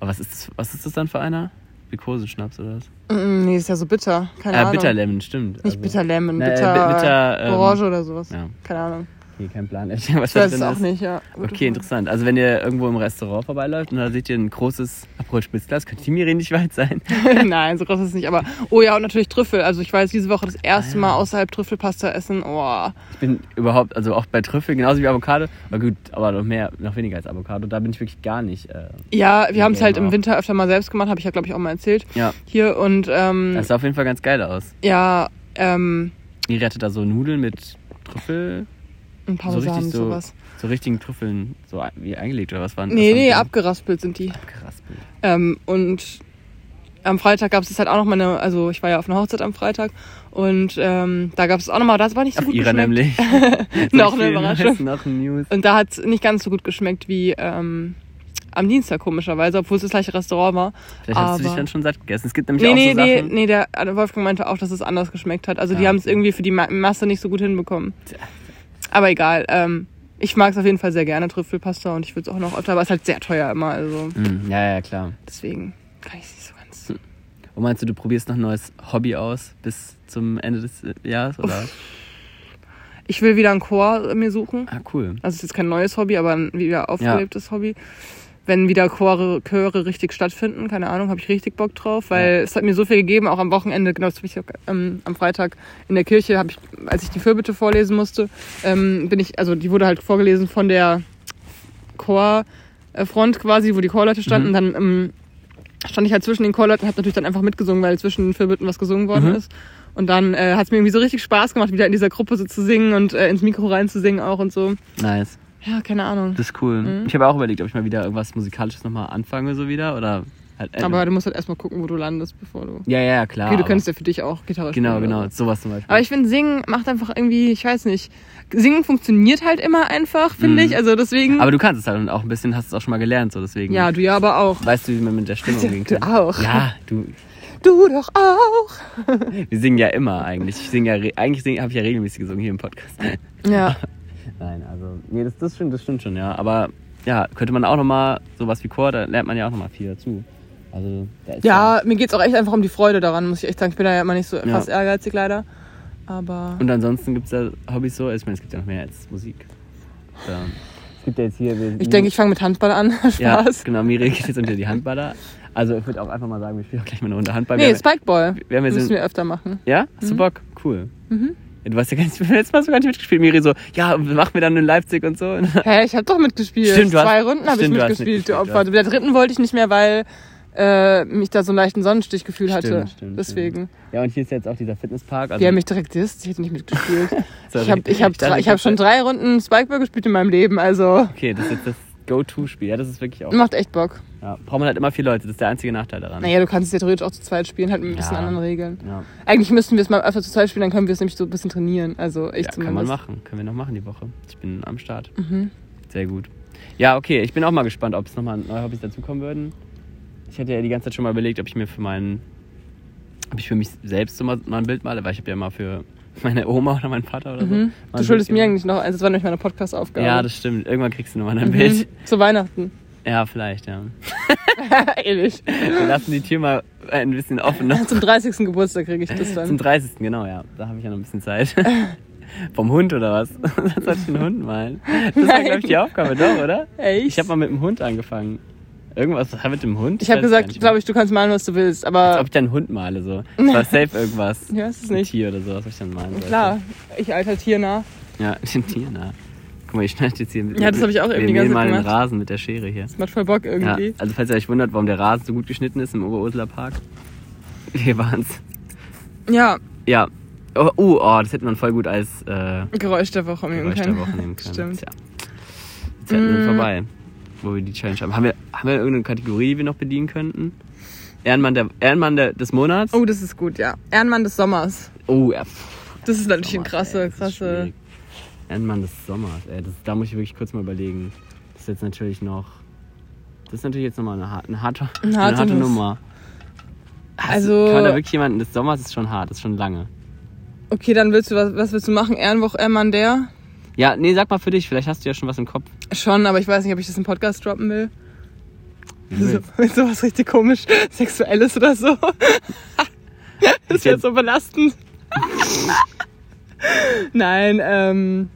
Aber was ist das, was ist das dann für einer? Glikosenschnaps oder was? Mm, nee, ist ja so bitter. Keine Äh, Ahnung. Bitterlemon, stimmt. Nicht Also- bitter Lemon, äh, bitter, bi- bitter, ähm, Orange oder sowas. Ja, Keine Ahnung. Okay, kein Plan. was Ich weiß da es drin auch ist. nicht, ja. Okay, interessant. Also wenn ihr irgendwo im Restaurant vorbeiläuft und da seht ihr ein großes Aperol Spritzglas, könnte die Miri nicht weit sein. Nein, so groß ist es nicht. Aber, oh ja, und natürlich Trüffel. Also ich war jetzt diese Woche das erste Ah, ja. Mal außerhalb Trüffelpasta essen. Oh. Ich bin überhaupt, also auch bei Trüffel, genauso wie Avocado, aber gut, aber noch mehr, noch weniger als Avocado, da bin ich wirklich gar nicht. Äh, Ja, wir haben es halt Game im auch. Winter öfter mal selbst gemacht, habe ich ja, glaube ich, auch mal erzählt. ja, Hier und ähm, das sah auf jeden Fall ganz geil aus. ja, ähm, Miri hatte da so Nudeln mit Trüffel. Ein So richtig so, sowas. so richtigen Trüffeln so wie eingelegt oder was waren Nee, was nee, abgeraspelt sind die. Abgeraspelt. Ähm, und am Freitag gab es halt auch noch mal eine, also ich war ja auf einer Hochzeit am Freitag und ähm, da gab es auch noch mal, das war nicht so Auf gut ihrer geschmeckt. nämlich. Noch eine Überraschung. Noch ein News. Und da hat es nicht ganz so gut geschmeckt wie ähm, am Dienstag komischerweise, obwohl es das gleiche Restaurant war. Vielleicht hast du dich Aber- dann schon satt gegessen. Es gibt nämlich Nee, auch nee, so nee, Sachen. nee, der der Wolfgang meinte auch, dass es anders geschmeckt hat. Also die Ah, haben es irgendwie für die Ma Masse nicht so gut hinbekommen. Aber egal. Ähm, ich mag es auf jeden Fall sehr gerne, Trüffelpasta, und ich würde es auch noch öfter, aber es ist halt sehr teuer immer, also Hm, ja, ja, klar. deswegen kann ich es nicht so ganz. Und meinst du, du probierst noch ein neues Hobby aus bis zum Ende des äh, Jahres? Oder? Ich will wieder einen Chor äh, mir suchen. Ah, cool. Also es ist jetzt kein neues Hobby, aber ein wieder aufgelebtes Hobby. Wenn wieder Chore, Chöre richtig stattfinden, keine Ahnung, habe ich richtig Bock drauf, weil Ja. es hat mir so viel gegeben, auch am Wochenende, genau das habe ich ähm, am Freitag in der Kirche, habe ich, als ich die Fürbitte vorlesen musste, ähm, bin ich, also die wurde halt vorgelesen von der Chorfront quasi, wo die Chorleute standen, Mhm. dann ähm, stand ich halt zwischen den Chorleuten und habe natürlich dann einfach mitgesungen, weil zwischen den Fürbitten was gesungen worden Mhm. ist. Und dann äh, hat es mir irgendwie so richtig Spaß gemacht, wieder in dieser Gruppe so zu singen und äh, ins Mikro reinzusingen auch und so. Nice. Ja, keine Ahnung. Das ist cool. Mhm. Ich habe auch überlegt, ob ich mal wieder irgendwas Musikalisches nochmal anfange, so wieder. Oder halt. äh, Aber du musst halt erstmal gucken, wo du landest, bevor du. ja, ja, klar. okay, du könntest ja für dich auch Gitarre spielen. Genau, oder genau. so. Sowas zum Beispiel. Aber ich finde, Singen macht einfach irgendwie, ich weiß nicht. Singen funktioniert halt immer einfach, finde Mhm. ich. Also deswegen. Aber du kannst es halt und auch ein bisschen hast es auch schon mal gelernt, so deswegen. ja, du ja aber auch. Weißt du, wie man mit der Stimme umgehen Du kann? auch. Ja, du. Du doch auch. Wir singen ja immer eigentlich. Ich singe ja, eigentlich habe ich ja regelmäßig gesungen hier im Podcast. Ja. Nein, also, nee, das, das, stimmt, das stimmt schon, ja. Aber ja, könnte man auch nochmal, sowas wie Chor, da lernt man ja auch nochmal viel dazu. Also, da ist Ja, mir geht's auch echt einfach um die Freude daran, muss ich echt sagen. Ich bin da ja immer nicht so Ja. fast ehrgeizig leider. Aber. Und ansonsten gibt es ja Hobbys so, ich meine, es gibt ja noch mehr als Musik. So. Es gibt ja jetzt hier. Ich denke, ich fange mit Handball an. Ja, Spaß. genau, Miri geht jetzt unter die Handballer. Also, ich würde auch einfach mal sagen, wir spielen auch gleich mal eine Runde Handball. Nee, wir, haben- Spikeball. wir haben ja Müssen wir öfter machen. Ja? Hast du Mhm. Bock? Cool. Mhm. Ja, du warst ja gar nicht, letztes Mal hast du gar nicht mitgespielt. Miri so, ja, machen wir dann in Leipzig und so. Hä, ich habe doch mitgespielt. Stimmt, du hast- Zwei Runden habe ich stimmt, hast mitgespielt, du Opfer. Mit der dritten wollte ich nicht mehr, weil äh, mich da so einen leichten Sonnenstich gefühlt hatte. Stimmt, stimmt, Deswegen. Ja, und hier ist jetzt auch dieser Fitnesspark. Also, Die haben mich direkt disst, ich hätte nicht mitgespielt. Ich habe ich hab, drei- ich hab schon drei Runden Spikeball gespielt in meinem Leben, also Okay, das ist jetzt das Go-To-Spiel. Ja, das ist wirklich auch. macht echt Bock. Ja, braucht man halt immer vier Leute. Das ist der einzige Nachteil daran. Naja, du kannst es ja theoretisch auch zu zweit spielen, halt mit ein bisschen Ja. anderen Regeln. Ja, Eigentlich müssten wir es mal öfter zu zweit spielen, dann können wir es nämlich so ein bisschen trainieren. Also ich ja kann zumindest. man machen. Können wir noch machen die Woche. Ich bin am Start. Mhm. Sehr gut. Ja, okay. Ich bin auch mal gespannt, ob es nochmal neue Hobbys dazukommen würden. Ich hatte ja die ganze Zeit schon mal überlegt, ob ich mir für meinen. Ob ich für mich selbst so mal, mal ein Bild male, weil ich habe ja mal für meine Oma oder meinen Vater oder so. Mhm. mal Du schuldest Bild mir eigentlich noch eins, das war nämlich meine Podcast-Aufgabe. Ja, das stimmt. Irgendwann kriegst du nochmal ein Bild. mhm. Zu Weihnachten. Ja, vielleicht, ja. Ehrlich. Wir lassen die Tür mal ein bisschen offen. Noch. Zum 30. Geburtstag kriege ich das Zum dann. 30. genau, ja. Da habe ich ja noch ein bisschen Zeit. Vom Hund oder was? Was soll ich einen Hund malen? Das war, glaube ich, die Aufgabe, doch, oder? Echt? Ich habe mal mit dem Hund angefangen. Irgendwas was mit dem Hund? Ich habe gesagt, glaube ich, du kannst malen, was du willst, Als aber ob ich dann einen Hund male, so. Das war safe irgendwas. ich weiß es Ein nicht. Tier oder so, was ich dann malen sollte. Klar, ich alter Tiernah. Ja, ein Tier, na. Mal, ich schneide jetzt hier mit Ja, das hab ich auch eben wir die ganze mähen mal den. Rasen mit der Schere hier. Das macht voll Bock Ja, irgendwie. also falls ihr euch wundert, warum der Rasen so gut geschnitten ist im Oberursler Park. Wir waren's. Ja, Ja. Oh, oh, oh, das hätte man voll gut als äh, Geräusch der Woche nehmen Geräusch der können. Woche nehmen können. Stimmt. Tja. Jetzt hätten wir Mm. vorbei, wo wir die Challenge haben. Haben wir, haben wir irgendeine Kategorie, die wir noch bedienen könnten? Ehrenmann, der, Ehrenmann der, des Monats? Oh, das ist gut, ja. Ehrenmann des Sommers. Oh, ja. Das ist natürlich ein Sommers, krasse, krasse. schwierig. Ehrenmann des Sommers, ey. Das, da muss ich wirklich kurz mal überlegen. Das ist jetzt natürlich noch. Das ist natürlich jetzt nochmal eine, harte- eine harte, Eine eine harte harte Nuss. Nummer. Also- du- Kann man da wirklich jemanden des Sommers ist schon hart, ist schon lange. Okay, dann willst du, was, was willst du machen? Ehrenwoche Ehrenmann der? Ja, nee, sag mal für dich, vielleicht hast du ja schon was im Kopf. Schon, aber ich weiß nicht, ob ich das im Podcast droppen will. So, mit sowas richtig komisch Sexuelles oder so. das wird so belastend. Nein, ähm.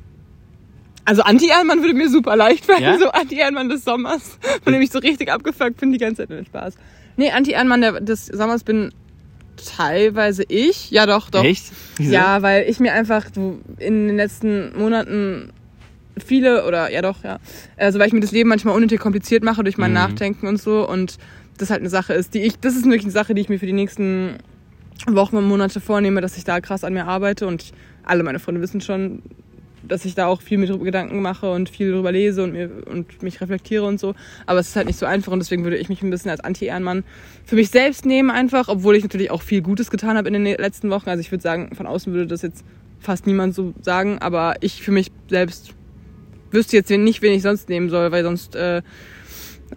Also Anti-Ehrenmann würde mir super leicht fallen, Ja? so Anti-Ehrenmann des Sommers, von dem ich so richtig abgefuckt bin die ganze Zeit. Nur Spaß. Nee, Anti-Ehrenmann der- des Sommers bin teilweise ich. Ja, doch, doch. Echt? Wieso? Ja, weil ich mir einfach in den letzten Monaten viele oder ja doch, ja, also weil ich mir das Leben manchmal unnötig kompliziert mache durch mein Mhm. Nachdenken und so und das halt eine Sache ist, die ich, das ist wirklich eine Sache, die ich mir für die nächsten Wochen und Monate vornehme, dass ich da krass an mir arbeite und alle meine Freunde wissen schon, dass ich da auch viel mit Gedanken mache und viel drüber lese und, mir, und mich reflektiere und so. Aber es ist halt nicht so einfach und deswegen würde ich mich ein bisschen als Anti-Ehrenmann für mich selbst nehmen einfach, obwohl ich natürlich auch viel Gutes getan habe in den letzten Wochen. Also ich würde sagen, von außen würde das jetzt fast niemand so sagen, aber ich für mich selbst wüsste jetzt nicht, wen ich sonst nehmen soll, weil sonst äh,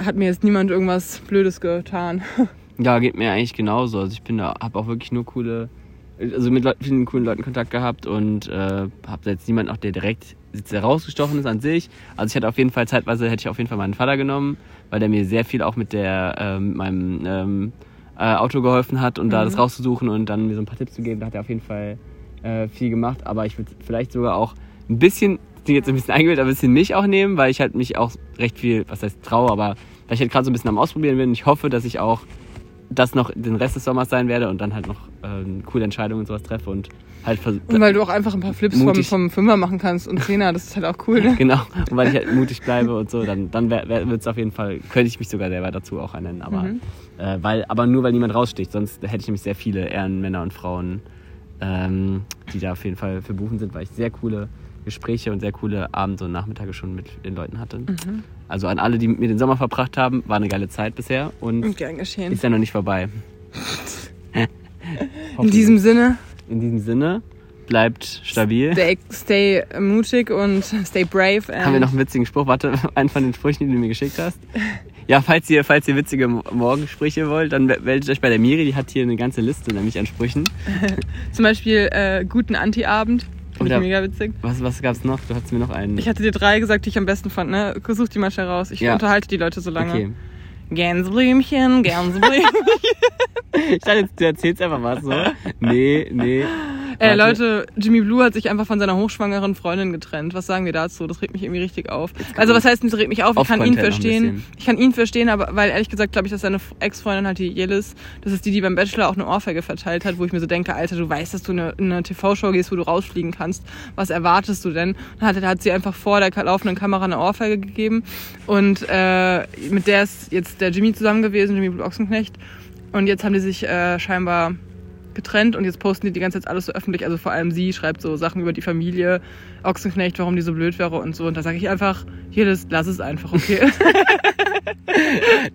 hat mir jetzt niemand irgendwas Blödes getan. Ja, geht mir eigentlich genauso. Also ich bin da, habe auch wirklich nur coole, also mit Leuten, vielen coolen Leuten Kontakt gehabt und äh, habe jetzt niemanden auch, der direkt jetzt herausgestochen ist an sich. Also ich hatte auf jeden Fall zeitweise hätte ich auf jeden Fall meinen Vater genommen, weil der mir sehr viel auch mit der äh, meinem ähm, äh, Auto geholfen hat und Mhm. da das rauszusuchen und dann mir so ein paar Tipps zu geben. Da hat er auf jeden Fall äh, viel gemacht. Aber ich würde vielleicht sogar auch ein bisschen, klingt jetzt ein bisschen eingebildet, aber ein bisschen mich auch nehmen, weil ich halt mich auch recht viel, was heißt traue, aber weil ich halt gerade so ein bisschen am Ausprobieren bin. Ich hoffe, dass ich auch das noch den Rest des Sommers sein werde und dann halt noch ähm, coole Entscheidungen und sowas treffe und halt versuche. Und weil du auch einfach ein paar Flips vom, vom Fünfer machen kannst und Zehner, das ist halt auch cool, ne? Genau, und weil ich halt mutig bleibe und so, dann, dann wird es auf jeden Fall, könnte ich mich sogar selber dazu auch nennen. Aber, Mhm. äh, weil, aber nur weil niemand raussticht, sonst hätte ich nämlich sehr viele Ehrenmänner und Frauen, ähm, die da auf jeden Fall für buchen sind, weil ich sehr coole Gespräche und sehr coole Abende und Nachmittage schon mit den Leuten hatte. Mhm. Also an alle, die mit mir den Sommer verbracht haben, war eine geile Zeit bisher und Und gern geschehen. ist ja noch nicht vorbei. In diesem Sinne, In diesem Sinne, bleibt stabil. stay, stay mutig und stay brave. Haben wir noch einen witzigen Spruch? Warte, einen von den Sprüchen, die du mir geschickt hast. Ja, falls ihr, falls ihr witzige Morgensprüche wollt, dann meldet euch bei der Miri. Die hat hier eine ganze Liste, nämlich an Sprüchen. Zum Beispiel äh, guten Anti-Abend. Ich Oder- mega witzig. Was, was gab's noch? Du hattest mir noch einen. Ich hatte dir drei gesagt, die ich am besten fand, ne? Such die mal schnell raus. Ich Ja. unterhalte die Leute so lange. okay. Gänseblümchen, Gänseblümchen. Ich dachte, jetzt, du erzählst einfach was so. Nee, nee. Äh. Leute, Jimmy Blue hat sich einfach von seiner hochschwangeren Freundin getrennt. Was sagen wir dazu? Das regt mich irgendwie richtig auf. Also was heißt, das regt mich auf? Ich kann ihn verstehen. Ich kann ihn verstehen, aber weil ehrlich gesagt glaube ich, dass seine Ex-Freundin halt die Yelis, das ist die, die beim Bachelor auch eine Ohrfeige verteilt hat, wo ich mir so denke, Alter, du weißt, dass du in eine, in eine TV-Show gehst, wo du rausfliegen kannst. Was erwartest du denn? Dann hat, hat sie einfach vor der laufenden Kamera eine Ohrfeige gegeben und äh, mit der ist jetzt der Jimmy zusammen gewesen, Jimmy Ochsenknecht. Und jetzt haben die sich äh, scheinbar getrennt und jetzt posten die die ganze Zeit alles so öffentlich. Also vor allem sie schreibt so Sachen über die Familie, Ochsenknecht, warum die so blöd wäre und so. Und da sage ich einfach, hier, das, lass es einfach, okay.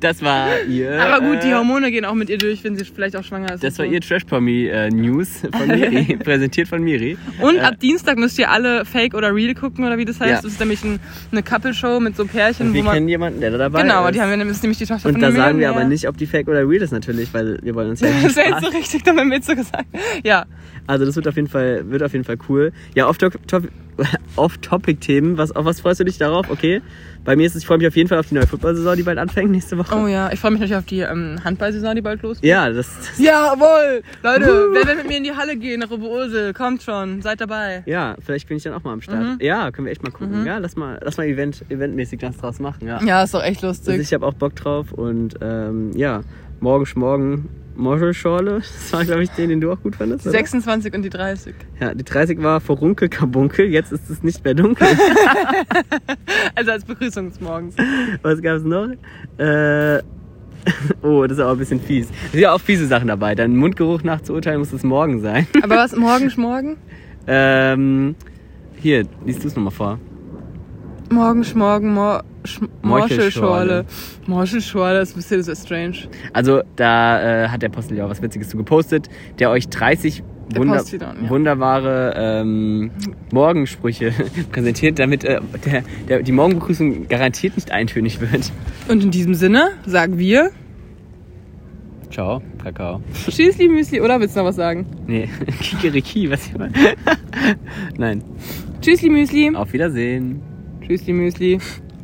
Das war ihr. Aber gut, die äh, Hormone gehen auch mit ihr durch, wenn sie vielleicht auch schwanger ist. Das war so. ihr Trash Pommy äh, News von Miri, präsentiert von Miri. Und Äh, ab Dienstag müsst ihr alle Fake oder Real gucken oder wie das heißt. Ja. Das ist nämlich ein, eine Couple-Show mit so Pärchen, Und wir wo man. kennen jemanden, der da dabei Genau, ist. die haben wir nämlich, nämlich die Tochter und von da sagen wir aber nicht, ob die Fake oder real ist natürlich, weil wir wollen uns ja Das wäre jetzt so richtig wir jetzt so gesagt. Ja. Also das wird auf jeden Fall, wird auf jeden Fall cool. Ja, Off-Top- Off-Topic-Themen. Was, auf was freust du dich darauf? Okay. Bei mir ist es, ich freue mich auf jeden Fall auf die neue Football-Saison, die bald anfängt nächste Woche. Oh ja, ich freue mich natürlich auf die ähm, Handballsaison, die bald losgeht. Ja, das, Jawohl! Leute, wer will mit mir in die Halle gehen nach Oberursel? Kommt schon, seid dabei. ja, vielleicht bin ich dann auch mal am Start. Mhm. Ja, können wir echt mal gucken. Ja, lass mal, lass mal Event, eventmäßig das draus machen. Ja. Ja, ist doch echt Also lustig. ich habe auch Bock drauf und ähm, ja, morgen morgen Morschelschorle. Das war, glaube ich, den, den du auch gut fandest. Die oder? 26 und die 30. Ja, die 30 war Vorunkel Kabunkel, jetzt ist es nicht mehr dunkel. Also als Begrüßung des Morgens. Was gab's noch? Äh, oh, das ist aber ein bisschen fies. Es sind ja auch fiese Sachen dabei. Dein Mundgeruch nach zu urteilen muss es morgen sein. Aber was, morgen, schmorgen? ähm, hier, liest du es nochmal vor. Morgen, schmorgen, mor, sch. Morchelschorle, das ist ein bisschen so strange. Also, da äh, hat der Postel ja auch was Witziges zu gepostet, der euch 30 Der Wunder Postillon, ja. wunderbare ähm, Morgensprüche präsentiert, damit äh, der, der, die Morgenbegrüßung garantiert nicht eintönig wird. Und in diesem Sinne sagen wir Ciao, Kakao. Tschüssli Müsli, oder willst du noch was sagen? Nee, Kikeriki, was ich meine. Nein, Tschüssli Müsli. auf Wiedersehen. Tschüssli Müsli.